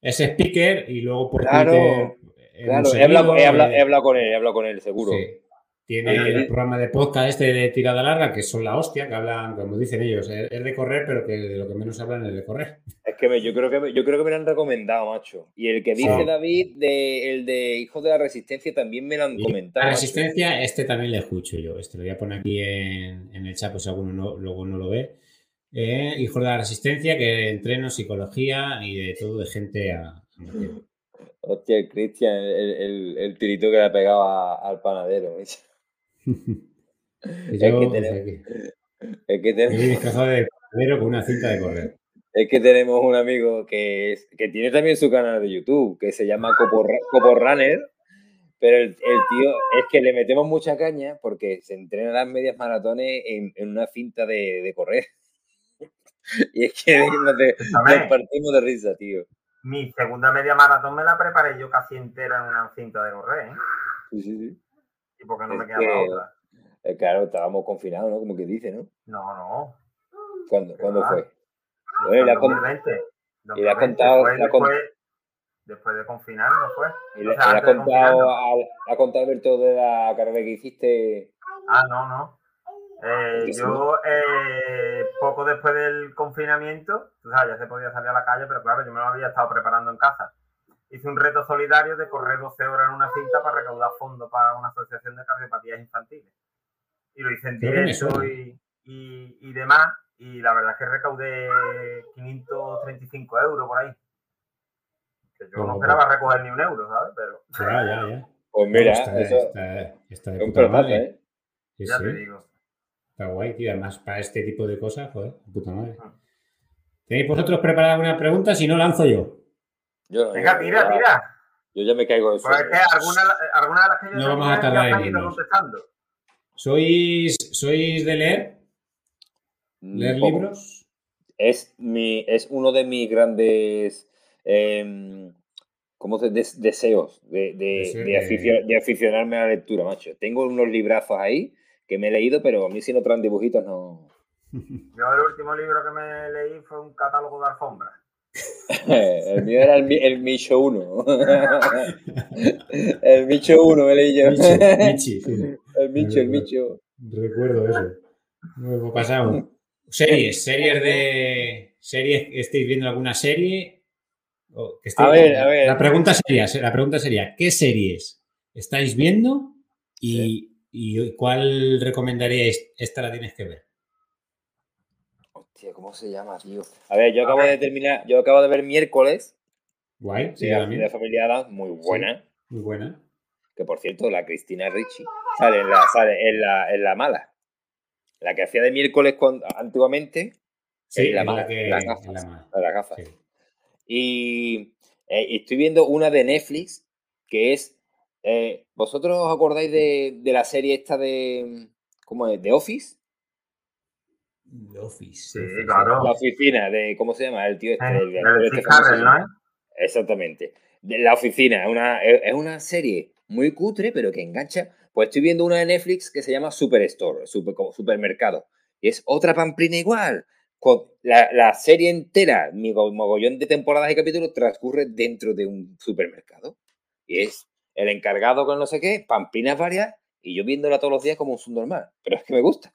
es speaker y luego por claro, Claro, he hablado, he, hablado, con él, he hablado con él, seguro. Sí. Tiene el programa de podcast este de tirada larga, que son la hostia, que hablan, como dicen ellos, es de correr, pero que de lo que menos hablan es de correr. Es que yo creo que me, yo creo que me lo han recomendado, macho. Y el que dice David, de, el de Hijos de la Resistencia, también me lo han comentado. La Resistencia, este también le escucho yo. Este lo voy a poner aquí en, el chat, pues si alguno no, luego no lo ve. Eh, Hijos de la Resistencia, que entreno psicología y de todo de gente a... Hostia, Cristian, el, el, tirito que le ha pegado al panadero. es, que tenemos, es que tenemos... de panadero con una cinta de correr. Es que tenemos un amigo que, que tiene también su canal de YouTube, que se llama Copo, Runner, pero el, tío es que le metemos mucha caña porque se entrena las medias maratones en, en una cinta de, de, correr. y es que nos, nos partimos de risa, tío. Mi segunda media maratón me la preparé yo casi entera en una cinta de correr, ¿eh? Sí, sí, sí. ¿Y porque no me quedaba otra? Eh, claro, estábamos confinados, ¿no? Como que dice, ¿no? No, no. ¿Cuándo, ¿cuándo fue? Bueno, y, la 2020, y le ha contado. Después, después, de confinar, ¿no fue? Y le, ha, contado, ha, contado Alberto de la carrera que hiciste. Ah, no, no. Eh, yo, eh, poco después del confinamiento, tú sabes, ya se podía salir a la calle, pero claro, yo me lo había estado preparando en casa. Hice un reto solidario de correr 12 horas en una cinta para recaudar fondos para una asociación de cardiopatías infantiles. Y lo hice en directo y, y, y, demás. Y la verdad es que recaudé 535 euros por ahí. Que yo no esperaba recoger ni un euro, ¿sabes? Pero... Ya, ya, ya. Pues mira, está, eso está, está de puta madre. ¿eh? ya te digo. Está guay, tío. Además, para este tipo de cosas, joder, puta madre. ¿Tenéis vosotros preparada alguna pregunta? Si no, lanzo yo. Yo Venga, tira, tira. Yo ya me caigo de eso. Pues es que alguna, alguna de las que yo no vamos a tardar en irnos. ¿Sois, ¿Sois de leer? Mm, ¿Leer libros? Es, mi, es uno de mis grandes eh, ¿cómo se, deseos de, de, de, aficionarme a la lectura, macho. Tengo unos librazos ahí que me he leído, pero a mí si no traen dibujitos no. Yo el último libro que me leí fue un catálogo de alfombras. El mío era el, el Micho 1. el Micho 1 me leí yo. Michi, El Micho, el Micho. Recuerdo eso. Luego pasamos. Series, series de. Series, ¿estáis viendo alguna serie? a ver, a ver. La pregunta sería, la pregunta sería, ¿qué series estáis viendo? Y ¿Y cuál recomendaríais? Esta la tienes que ver. Hostia, ¿cómo se llama, tío? A ver, yo acabo de terminar, yo acabo de ver miércoles. Guay, sí, la, de familia Adams, muy buena. muy buena. Que por cierto, la Cristina Ricci sale en la, sale en la, en la mala. La que hacía de miércoles antiguamente. Sí, la, mala, que, las gafas. La gafas. Y, eh, estoy viendo una de Netflix que es eh, ¿Vosotros os acordáis de, la serie esta de. ¿Cómo es? ¿De Office? The Office. Sí, claro. La oficina de. ¿Cómo se llama? El tío este. El, este ¿no? Exactamente. De la oficina. Una, es una serie muy cutre, pero que engancha. Pues estoy viendo una de Netflix que se llama Superstore, super, supermercado. Y es otra pamplina igual. La, la, serie entera, mi mogollón de temporadas y capítulos, transcurre dentro de un supermercado. Y es el encargado con no sé qué, pamplinas varias, y yo viéndola todos los días como un subnormal. Pero es que me gusta.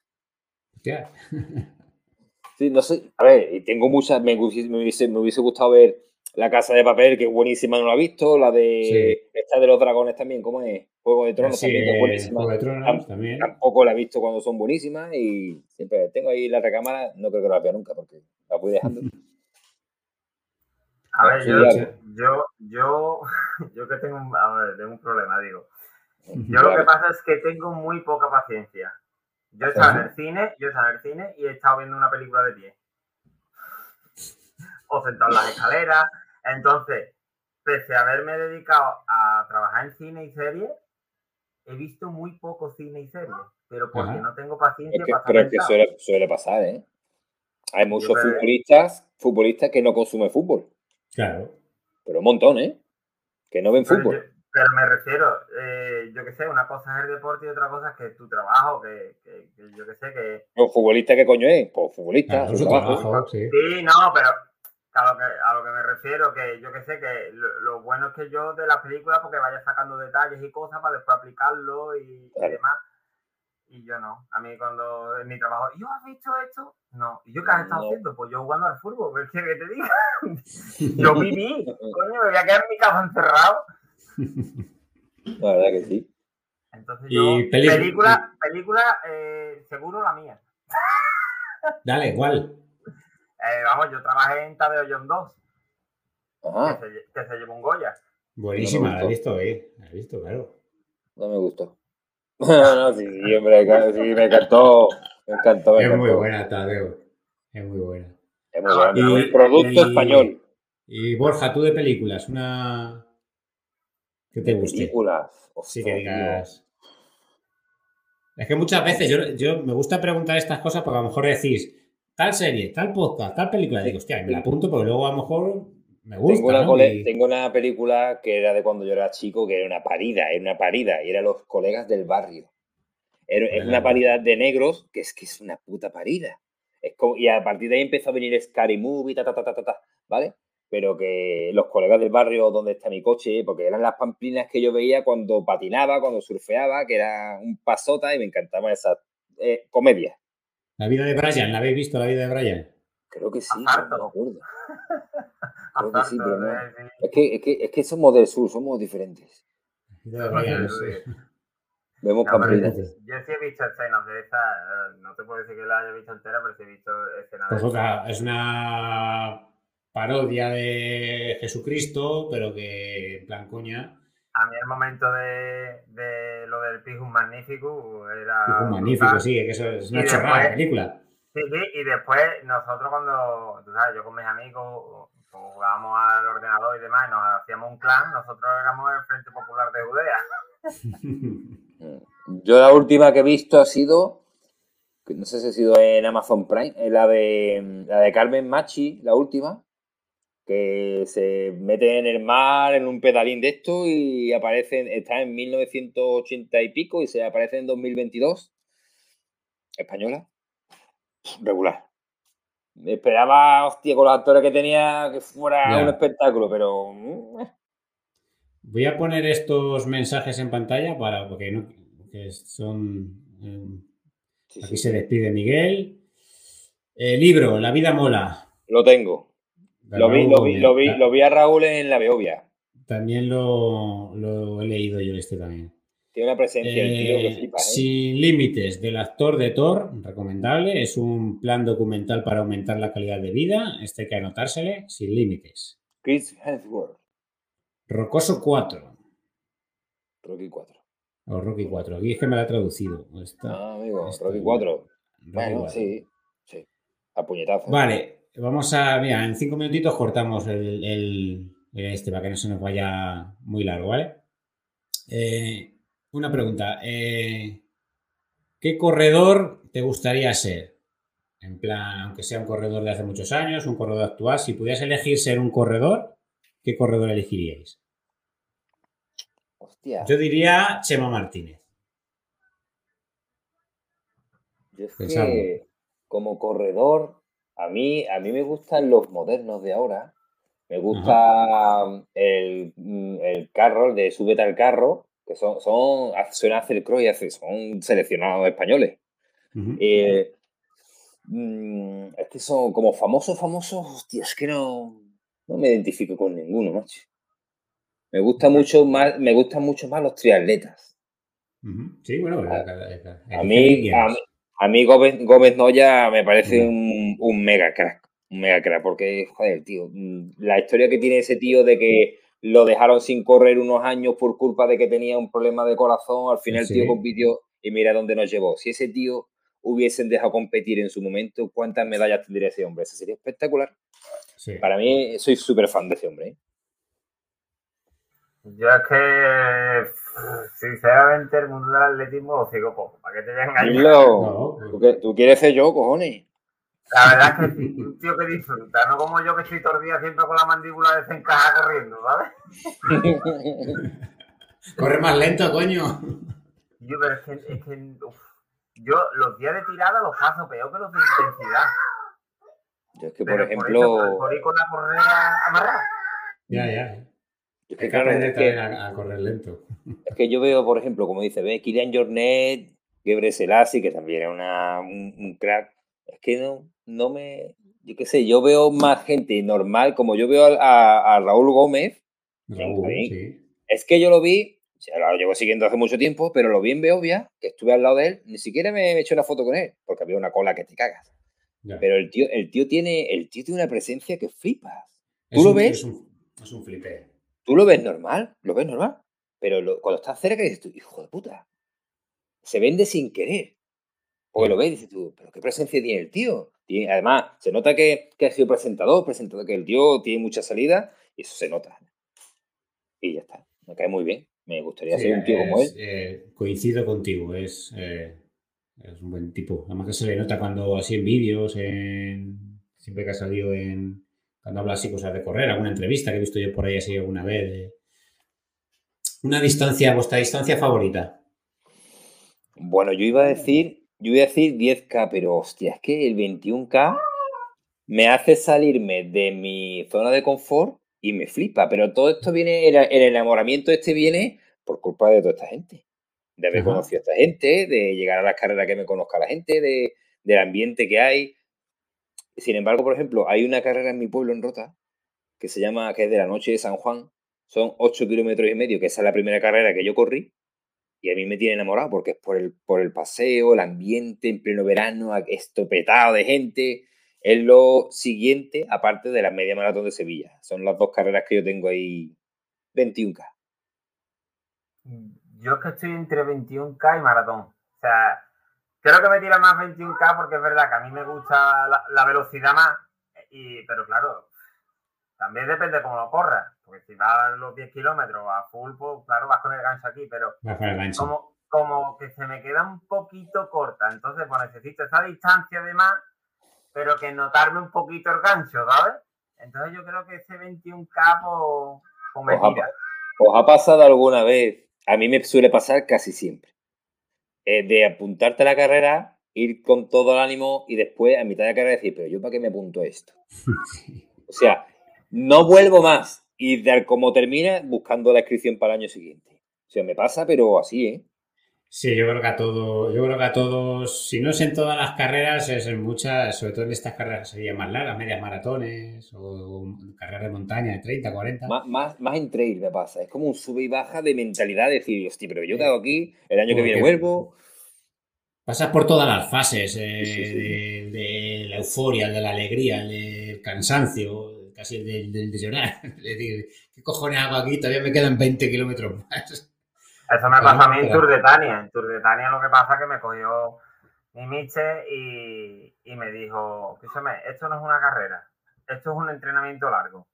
Sí, no sé. A ver, y tengo muchas. Me hubiese, me hubiese, gustado ver La Casa de Papel, que es buenísima, no la he visto. La de. Esta de los dragones también, ¿cómo es? Juego de Tronos también, que es buenísima. Juego de Tronos también. Tampoco la he visto cuando son buenísimas y siempre tengo ahí la recámara. No creo que la vea nunca porque la voy dejando. A ver, yo, yo, yo, yo, que tengo a ver, tengo un problema, digo. Yo lo que pasa es que tengo muy poca paciencia. Yo he estado en el cine, yo he estado en el cine y he estado viendo una película de pie. O sentado en las escaleras. Entonces, pese a haberme dedicado a trabajar en cine y series, he visto muy poco cine y series. Pero porque no tengo paciencia para Pero es que suele, suele, pasar, ¿eh? Hay muchos futbolistas, futbolistas que no consumen fútbol. Claro. Pero un montón, ¿eh? Que no ven fútbol. Pero me refiero, eh, yo qué sé, una cosa es el deporte y otra cosa es que tu trabajo, que, que, yo qué sé, que... ¿Pues futbolista qué coño es? Pues futbolista. su trabajo, sí. sí. no, pero a lo, que, a lo que me refiero, que yo que sé, que lo, bueno es que yo de las películas, porque vaya sacando detalles y cosas para después aplicarlo y, demás. y yo no. A mí cuando en mi trabajo, ¿yo has visto esto? No. ¿Y yo qué has estado haciendo? Pues yo jugando al fútbol, ¿qué que te diga? yo viví, coño, me voy a quedar en mi casa encerrado. La verdad que sí. Entonces yo, película, película eh, seguro la mía. Dale, ¿cuál? Eh, vamos, yo trabajé en Tadeo John 2. Que, se, que se llevó un Goya. Buenísima, la he visto, eh. La he visto, claro. No me gustó. no, sí, sí, hombre, sí, me encantó. Me encantó. es muy buena, Tadeo. Es muy buena. Es muy buena. un producto español. Y Borja, tú de películas, una. ¿Qué te guste? Películas. sí, que digas. Es que muchas veces yo, yo, me gusta preguntar estas cosas porque a lo mejor decís tal serie, tal podcast, tal película. Digo, hostia, me la apunto porque luego a lo mejor me gusta. Tengo una, tengo una, película que era de cuando yo era chico, que era una parida, era una parida, y eran los colegas del barrio. es una parida de negros que es que es una puta parida. Es como, y a partir de ahí empezó a venir Scary Movie, ta, ta, ta, ta, ta, ta, ¿vale? Pero que los colegas del barrio donde está mi coche, porque eran las pamplinas que yo veía cuando patinaba, cuando surfeaba, que era un pasota y me encantaba esa eh, comedia. La vida de Brian, ¿la habéis visto la vida de Brian? Creo que sí, no me acuerdo. Creo que sí, pero no. Es que, es, que, es que somos del sur, somos diferentes. Vemos pamplinas. Yo sí he visto escenas de esa, eh, no te puedo decir que la haya visto entera, pero sí he visto escenas pues de Es una parodia de Jesucristo, pero que en plan coña. A mí el momento de, de lo del Pijum Magnífico era. Pijum Magnífico, sí, que eso es una chorrada de película. Sí, sí, y después nosotros cuando, tú sabes, yo con mis amigos pues, jugábamos al ordenador y demás, y nos hacíamos un clan, nosotros éramos el Frente Popular de Judea. yo la última que he visto ha sido, no sé si ha sido en Amazon Prime, la de, la de Carmen Machi, la última, que se mete en el mar en un pedalín de esto y aparece, está en 1980 y pico y se aparece en 2022. Española. Regular. Me esperaba, hostia, con los actores que tenía que fuera un espectáculo, pero... Mm, eh. Voy a poner estos mensajes en pantalla para, porque no, son... Eh, aquí se despide Miguel. El libro, La vida mola. Lo tengo. Lo vi, lo, vi, lo, vi, lo vi, a Raúl en la Beovia. También lo, lo, he leído yo este también. Tiene una presencia el tío que flipa. ¿eh? Sin límites, del actor de Thor, recomendable. Es un plan documental para aumentar la calidad de vida. Este hay que anotársele, sin límites. Chris Hemsworth. Rocoso 4. Rocky 4. O Rocky 4. Aquí es que me lo ha traducido. ah, amigo, Rocky 4. bueno, sí. Sí. A puñetazo. Vale, Vamos a, mira, en cinco minutitos cortamos el, este para que no se nos vaya muy largo, ¿vale? Eh, una pregunta. Eh, ¿Qué corredor te gustaría ser? En plan, aunque sea un corredor de hace muchos años, un corredor actual, si pudieras elegir ser un corredor, ¿qué corredor elegiríais? Hostia. Yo diría Chema Martínez. Yo es que, como corredor, a mí, a mí me gustan los modernos de ahora. Me gusta el, mm, el, carro, el de súbete al carro, que son, son suena hacer y son seleccionados españoles. Eh, mm, es que son como famosos, famosos, hostia, es que no, no me identifico con ninguno, macho. Me gusta mucho más, me gustan mucho más los triatletas. Sí, bueno, a, mí, a mí Gómez, Gómez Noya me parece un, un, mega crack. Un mega crack, porque, joder, tío, mm, la historia que tiene ese tío de que lo dejaron sin correr unos años por culpa de que tenía un problema de corazón, al final el tío compitió y mira dónde nos llevó. Si ese tío hubiesen dejado competir en su momento, ¿cuántas medallas tendría ese hombre? Eso sería espectacular. Para mí, soy súper fan de ese hombre. ¿eh? Yo es que Sinceramente, el mundo del atletismo lo sigo poco. ¿Para qué te voy a engañar? ¿Tú, quieres ser yo, cojones. La verdad es que sí, un tío que disfruta, no como yo que estoy todo el día siempre con la mandíbula desencajada corriendo, ¿sabes? Corre más lento, coño. Yo, pero es que, es que yo los días de tirada los paso peor que los de intensidad. Yo es que, por ejemplo. Por, ir con la correa amarrada. Ya, ya. Es que, claro, es que, a, correr lento. Es que yo veo, por ejemplo, como dice, ve, Kilian Jornet Gebre Selassie, que también era una, un, crack. Es que no, no me. Yo qué sé, yo veo más gente normal, como yo veo a, Raúl Gómez. Es que yo lo vi, lo llevo siguiendo hace mucho tiempo, pero lo vi en Beovia, que estuve al lado de él, ni siquiera me he hecho una foto con él, porque había una cola que te cagas. Pero el tío, el tío tiene, el tío tiene una presencia que flipas. ¿Tú lo ves? Es un, es un flipe. Tú lo ves normal, lo ves normal. Pero cuando estás cerca dices tú, hijo de puta, se vende sin querer. Porque lo ves y dices tú, pero qué presencia tiene el tío. además, se nota que, que, ha sido presentador, presentador, que el tío tiene mucha salida y eso se nota. Y ya está, me cae muy bien. Me gustaría ser un tío como él. Eh, coincido contigo, es, eh, es un buen tipo. Además que se le nota cuando así en vídeos, en, siempre que ha salido en, cuando habla así cosas de correr, alguna entrevista que he visto yo por ahí así alguna vez. Una distancia, vuestra distancia favorita. Bueno, yo iba a decir, yo iba a decir 10K, pero hostia, es que el 21K me hace salirme de mi zona de confort y me flipa. Pero todo esto viene, el, enamoramiento este viene por culpa de toda esta gente. De haber conocido a esta gente, de llegar a las carreras que me conozca la gente, de, del ambiente que hay. Sin embargo, por ejemplo, hay una carrera en mi pueblo, en Rota, que se llama, que es de la noche de San Juan. Son 8 kilómetros y medio, que esa es la primera carrera que yo corrí. Y a mí me tiene enamorado porque es por el, por el paseo, el ambiente en pleno verano, estopetado de gente. Es lo siguiente, aparte de la media maratón de Sevilla. Son las dos carreras que yo tengo ahí 21K. Yo es que estoy entre 21K y maratón. O sea, Creo que me tira más 21K porque es verdad que a mí me gusta la, velocidad más, y, pero claro, también depende cómo lo corras. Porque si vas a los 10 kilómetros a full, pues claro, vas con el gancho aquí, pero como, como que se me queda un poquito corta. Entonces, pues necesito esa distancia de más, pero que notarme un poquito el gancho, ¿sabes? Entonces yo creo que ese 21K, pues, pues me tira. ¿Os ha pasado alguna vez? A mí me suele pasar casi siempre eh, de apuntarte a la carrera, ir con todo el ánimo y después a mitad de la carrera decir, pero yo para qué me apunto esto. o sea, no vuelvo más y dar como termina buscando la inscripción para el año siguiente. O sea, me pasa, pero así, ¿eh? Sí, yo creo que a todos, yo creo que a todos, si no es en todas las carreras, es en muchas, sobre todo en estas carreras serían más largas, medias maratones o, carreras de montaña de 30, 40. Más, más, más, en trail me pasa, es como un sube y baja de mentalidad, de decir, hostia, pero yo quedo aquí, el año que viene vuelvo. Pasas por todas las fases, eh, De, la euforia, de la alegría, del cansancio, casi del, de llorar. Es decir, ¿qué cojones hago aquí? Todavía me quedan 20 kilómetros más. Eso me pasó a mí en Tour de Tania. En Tour de Tania lo que pasa es que me cogió mi Miche y, me dijo, escúchame, esto no es una carrera, esto es un entrenamiento largo,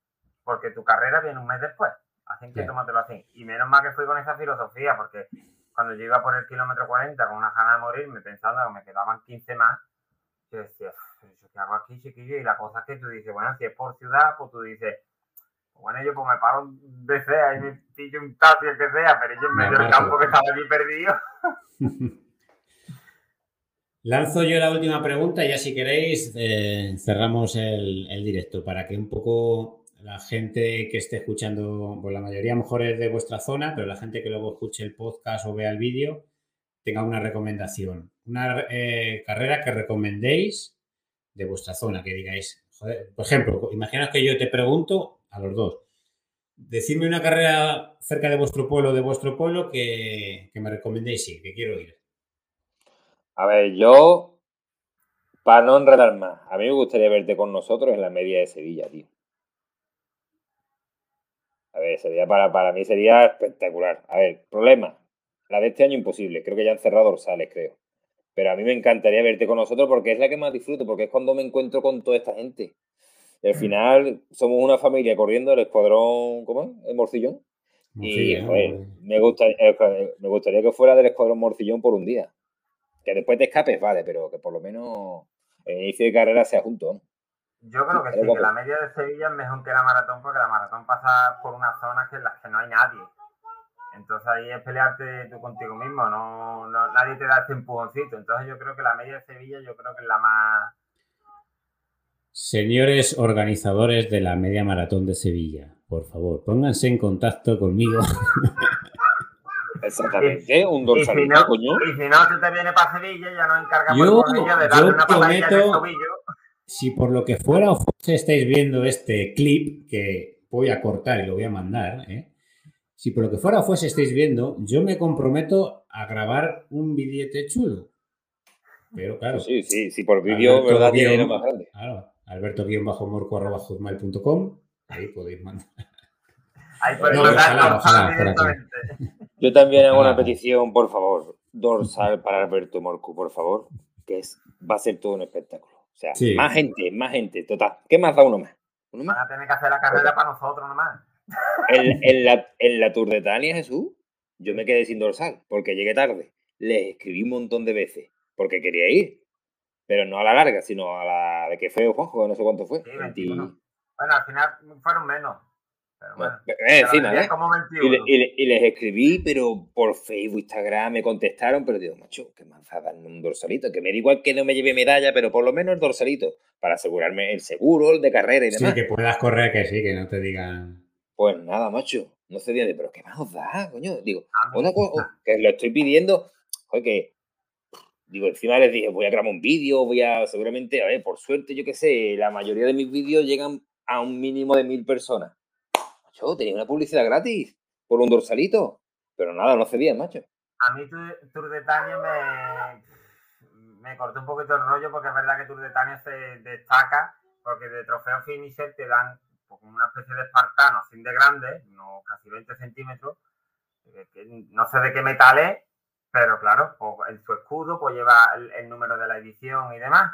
porque tu carrera viene un mes después, así que tómatelo así. Y menos mal que fui con esa filosofía, porque cuando yo iba por el kilómetro 40 con una gana de morirme pensando que me quedaban 15 más, yo decía, ¿qué hago aquí, chiquillo? Y la cosa es que tú dices, bueno, si es por ciudad, pues tú dices, bueno, yo pues me paro de sea y me pillo un taxi, el que sea, pero yo en medio del campo que estaba allí perdido. Lanzo yo la última pregunta y ya si queréis eh, cerramos el, directo para que un poco la gente que esté escuchando, pues la mayoría mejor es de vuestra zona, pero la gente que luego escuche el podcast o vea el vídeo tenga una recomendación. Una eh, carrera que recomendéis de vuestra zona, que digáis, por ejemplo, imaginaos que yo te pregunto a los dos. Decidme una carrera cerca de vuestro pueblo, de vuestro pueblo, que, me recomendéis sí, que quiero ir. A ver, yo, para no enredar más, a mí me gustaría verte con nosotros en la media de Sevilla, tío. A ver, sería para, para mí sería espectacular. A ver, problema. La de este año imposible. Creo que ya han cerrado dorsales, creo. Pero a mí me encantaría verte con nosotros porque es la que más disfruto, porque es cuando me encuentro con toda esta gente. Y al final somos una familia corriendo el escuadrón, ¿cómo es? El Morcillón. y me, gustaría, me gustaría que fuera del escuadrón Morcillón por un día. Que después te escapes, vale, pero que por lo menos el inicio de carrera sea junto. Yo creo que sí, que la media de Sevilla es mejor que la maratón porque la maratón pasa por unas zonas en las que no hay nadie. Entonces ahí es pelearte tú contigo mismo, no, no, nadie te da este empujoncito. Entonces yo creo que la media de Sevilla yo creo que es la más Señores organizadores de la media maratón de Sevilla, por favor, pónganse en contacto conmigo. Exactamente, un dorsalito, y si no, coño. Y si no, tú te vienes para Sevilla, ya nos encargamos yo, de darle una patadilla en el tobillo. Si por lo que fuera o fuese estáis viendo este clip, que voy a cortar y lo voy a mandar, ¿eh? Si por lo que fuera fuese estáis viendo, yo me comprometo a grabar un billete chulo. Pero claro. Sí, sí, sí, por vídeo, ¿verdad? Tiene más grande. Claro, alberto-morco.com, ahí podéis mandar. Ahí podéis mandar Yo también hago una petición, por favor, dorsal para Alberto Morco, por favor, que es, va a ser todo un espectáculo. O sea, más gente, más gente, total. ¿Qué más da uno más? ¿Uno más? Van a tener que hacer la carrera para nosotros nomás. En, la, en la Tour de Tania, Jesús, yo me quedé sin dorsal porque llegué tarde. Les escribí un montón de veces porque quería ir. Pero no a la larga, sino a la de que fue Juanjo, no sé cuánto fue. Bueno, al final fueron menos. Pero bueno, encima, ¿eh? Y, les escribí, pero por Facebook, Instagram me contestaron, pero digo, macho, qué manzada en un dorsalito, que me da igual que no me lleve medalla, pero por lo menos el dorsalito, para asegurarme el seguro, el de carrera y demás. Sí, que puedas correr, que sí, que no te digan. Pues nada, macho, no se de, pero ¿qué más os da, coño? Digo, una cosa, que lo estoy pidiendo, joder, que Digo, encima les dije, voy a grabar un vídeo, voy a, seguramente, a ver, por suerte, yo qué sé, la mayoría de mis vídeos llegan a un mínimo de mil personas. Macho, tenía una publicidad gratis por un dorsalito. Pero nada, no cedía, macho. A mí Tour de Tania me, me cortó un poquito el rollo porque es verdad que Tour de Tania se destaca porque de trofeo finisher te dan pues, como una especie de espartano, sin de grande, no, casi 20 centímetros, no sé de qué metal es, pero claro, pues, en su escudo pues lleva el, número de la edición y demás.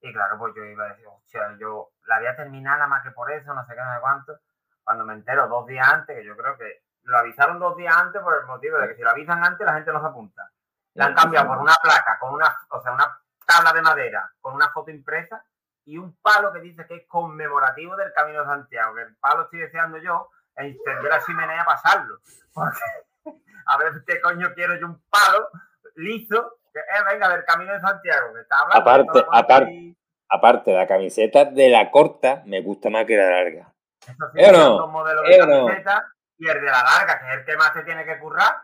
Y claro, pues yo iba a decir, hostia, yo la había terminado más que por eso, no sé qué, no sé cuánto. Cuando me entero dos días antes, que yo creo que lo avisaron dos días antes por el motivo de que si lo avisan antes la gente no se apunta. La han cambiado por una placa, con una, o sea, una tabla de madera, con una foto impresa y un palo que dice que es conmemorativo del Camino de Santiago. Que el palo estoy deseando yo encender la chimenea a pasarlo. Porque a ver qué coño quiero yo un palo liso, que eh, venga del camino de Santiago, que está hablando. Aparte, aparte, aparte, la camiseta de la corta me gusta más que la larga. Eso sí, ¿Eh no? modelos de ¿Eh camiseta y el de la larga, que es el que más se tiene que currar,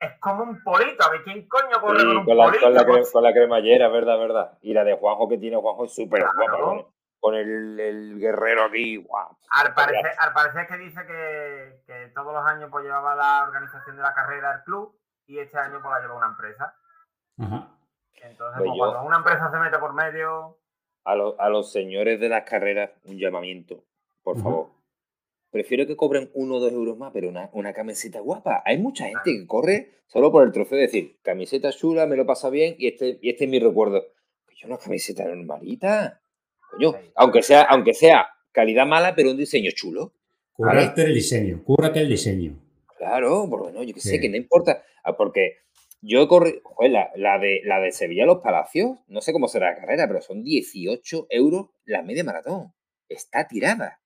es como un polito. A ver quién coño corre con un polito. Con la, con la cremallera, verdad, verdad. Y la de Juanjo que tiene Juanjo es súper guapa con el, guerrero aquí. Wow, al, parecer, al parecer que dice que, que, todos los años pues llevaba la organización de la carrera del club y este año pues la lleva una empresa. Entonces, pues, pues cuando una empresa se mete por medio. A, a los señores de las carreras, un llamamiento, por favor. Prefiero que cobren uno o dos euros más, pero una, una camiseta guapa. Hay mucha gente que corre solo por el trofeo de decir, camiseta chula, me lo pasa bien y este, y este es mi recuerdo. Yo una camiseta normalita aunque sea, aunque sea calidad mala, pero un diseño chulo. Cúrate el diseño, cúrate el diseño. Claro, porque no, yo que sé, que no importa. Ah, porque yo corrí, joder, la, de, la de Sevilla Los Palacios, no sé cómo será la carrera, pero son 18 euros la media maratón. Está tirada.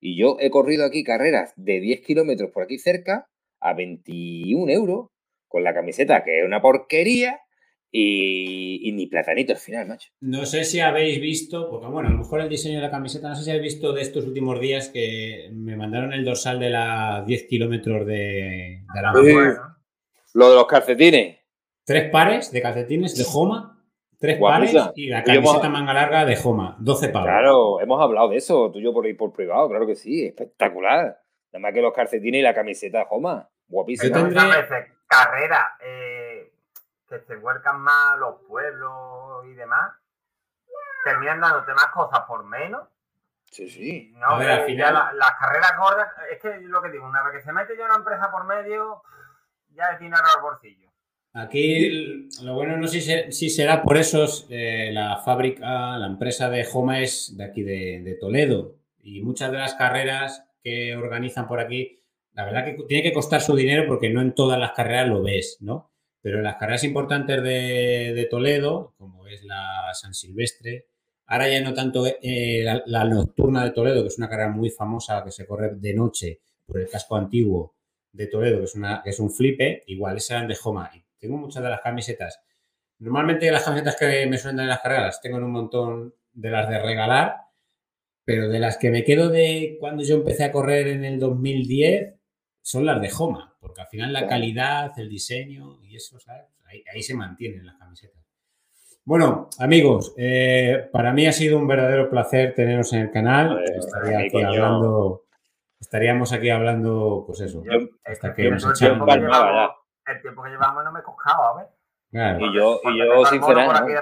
Y yo he corrido aquí carreras de 10 kilómetros por aquí cerca a 21 euros, con la camiseta que es una porquería, y, ni platanito al final, macho. No sé si habéis visto, porque bueno, a lo mejor el diseño de la camiseta, no sé si habéis visto de estos últimos días que me mandaron el dorsal de la 10 kilómetros de, de la Lo de los calcetines. Tres pares de calcetines de Joma, tres pares y la camiseta manga larga de Joma, 12 pares. Claro, hemos hablado de eso, tú y yo por ir por privado, claro que sí, espectacular. Nada más que los calcetines y la camiseta de Joma, guapísimo. Carrera, eh, que se vuelcan más los pueblos y demás, terminan dándote más cosas por menos. Sí, sí. No, al final... las carreras gordas, es que lo que digo, una vez que se mete ya una empresa por medio, ya es dinero al bolsillo. Aquí lo bueno no sé si, será por eso eh, la fábrica, la empresa de Joma es de aquí de, Toledo y muchas de las carreras que organizan por aquí, la verdad que tiene que costar su dinero porque no en todas las carreras lo ves, ¿no? Pero en las carreras importantes de, Toledo, como es la San Silvestre, ahora ya no tanto eh, la, nocturna de Toledo, que es una carrera muy famosa que se corre de noche por el casco antiguo de Toledo, que es, una, que es un flipe, igual esas eran de Joma. Y tengo muchas de las camisetas. Normalmente las camisetas que me suelen dar en las carreras tengo en un montón de las de regalar, pero de las que me quedo de cuando yo empecé a correr en el 2010, son las de Homa, porque al final la calidad, el diseño y eso, ¿sabes? Ahí, se mantienen las camisetas. Bueno, amigos, eh, para mí ha sido un verdadero placer teneros en el canal. Estaría aquí hablando, estaríamos aquí hablando, pues eso, hasta que nos echamos. El tiempo que llevamos no me he cojado, a ver. Y yo, y yo sinceramente.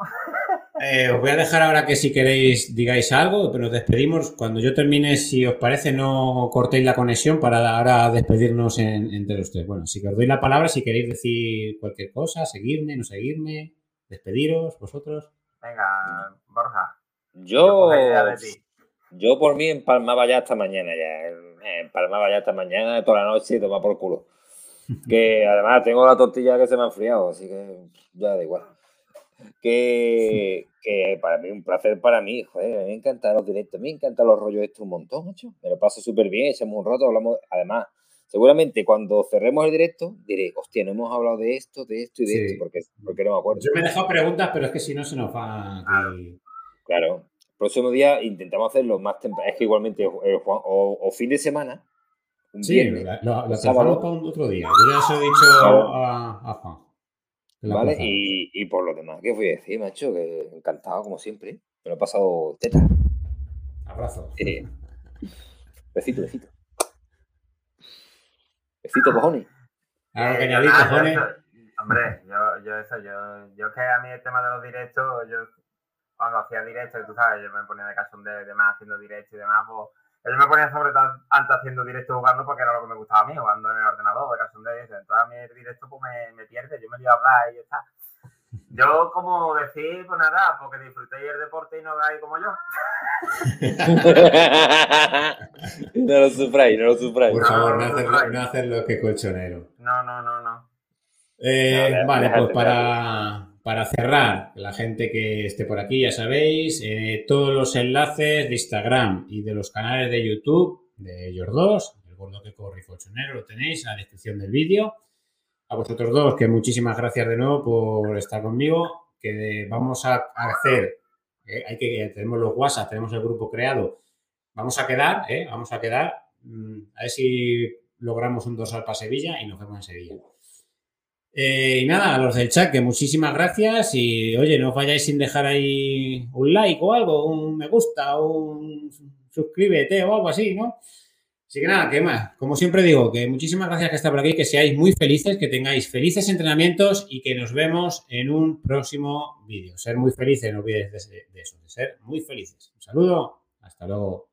Eh, os voy a dejar ahora que si queréis digáis algo, pero nos despedimos. Cuando yo termine, si os parece, no cortéis la conexión para ahora despedirnos entre ustedes. Bueno, si que os doy la palabra, si queréis decir cualquier cosa, seguirme, no seguirme, despediros, vosotros. Venga, Borja. Yo, yo por mí empalmaba ya hasta mañana ya. Empalmaba ya hasta mañana, toda la noche y toma por culo. Que además tengo la tortilla que se me ha enfriado, así que ya da igual. Que, que para mí, un placer para mí, joder, me encantan los directos, me encantan los rollos estos un montón, macho. Me lo paso súper bien, echamos un rato, hablamos, además, seguramente cuando cerremos el directo diré, hostia, no hemos hablado de esto, de esto y de esto, porque, porque no me acuerdo. Yo me he dejado preguntas, pero es que si no se nos va. Claro. Próximo día intentamos hacerlo más temprano. Es que igualmente, o fin de semana, sí, lo, lo para otro día. Yo ya se lo he dicho a, Juan. Vale, y, y, por lo demás, ¿qué fui a decir, macho? Que encantado, como siempre. Me lo he pasado teta. Abrazo. besito, besito. Besito, cojones. Algo que añadir, cojones. Hombre, yo, yo eso, yo, yo que a mí el tema de los directos, yo cuando hacía directos, tú sabes, yo me ponía de caso de, de más haciendo directos y demás, pues yo me ponía sobre todo antes haciendo directo jugando porque era lo que me gustaba a mí, jugando en el ordenador, de caso de Entonces a mí el directo pues me, me pierde, yo me iba a hablar y ya está. Yo, como decir, pues nada, porque disfrutéis el deporte y no hagáis como yo. no lo sufráis, no lo sufráis. Por favor, no, hacerlo, no hacerlo que colchonero. No, no, no, no. Eh, vale, pues para, para cerrar, la gente que esté por aquí, ya sabéis, eh, todos los enlaces de Instagram y de los canales de YouTube de ellos dos, el gordo que corre y colchonero, lo tenéis en la descripción del vídeo. A vosotros dos, que muchísimas gracias de nuevo por estar conmigo, que vamos a hacer, eh, hay que, tenemos los WhatsApp, tenemos el grupo creado, vamos a quedar, eh, vamos a quedar, mm, a ver si logramos un dorsal para Sevilla y nos vemos en Sevilla. Eh, y nada, a los del chat, que muchísimas gracias y oye, no os vayáis sin dejar ahí un like o algo, un me gusta, un suscríbete o algo así, ¿no? Así que nada, que más. Como siempre digo, que muchísimas gracias que estáis por aquí, que seáis muy felices, que tengáis felices entrenamientos y que nos vemos en un próximo vídeo. Ser muy felices, no olvides de eso, de ser muy felices. Un saludo, hasta luego.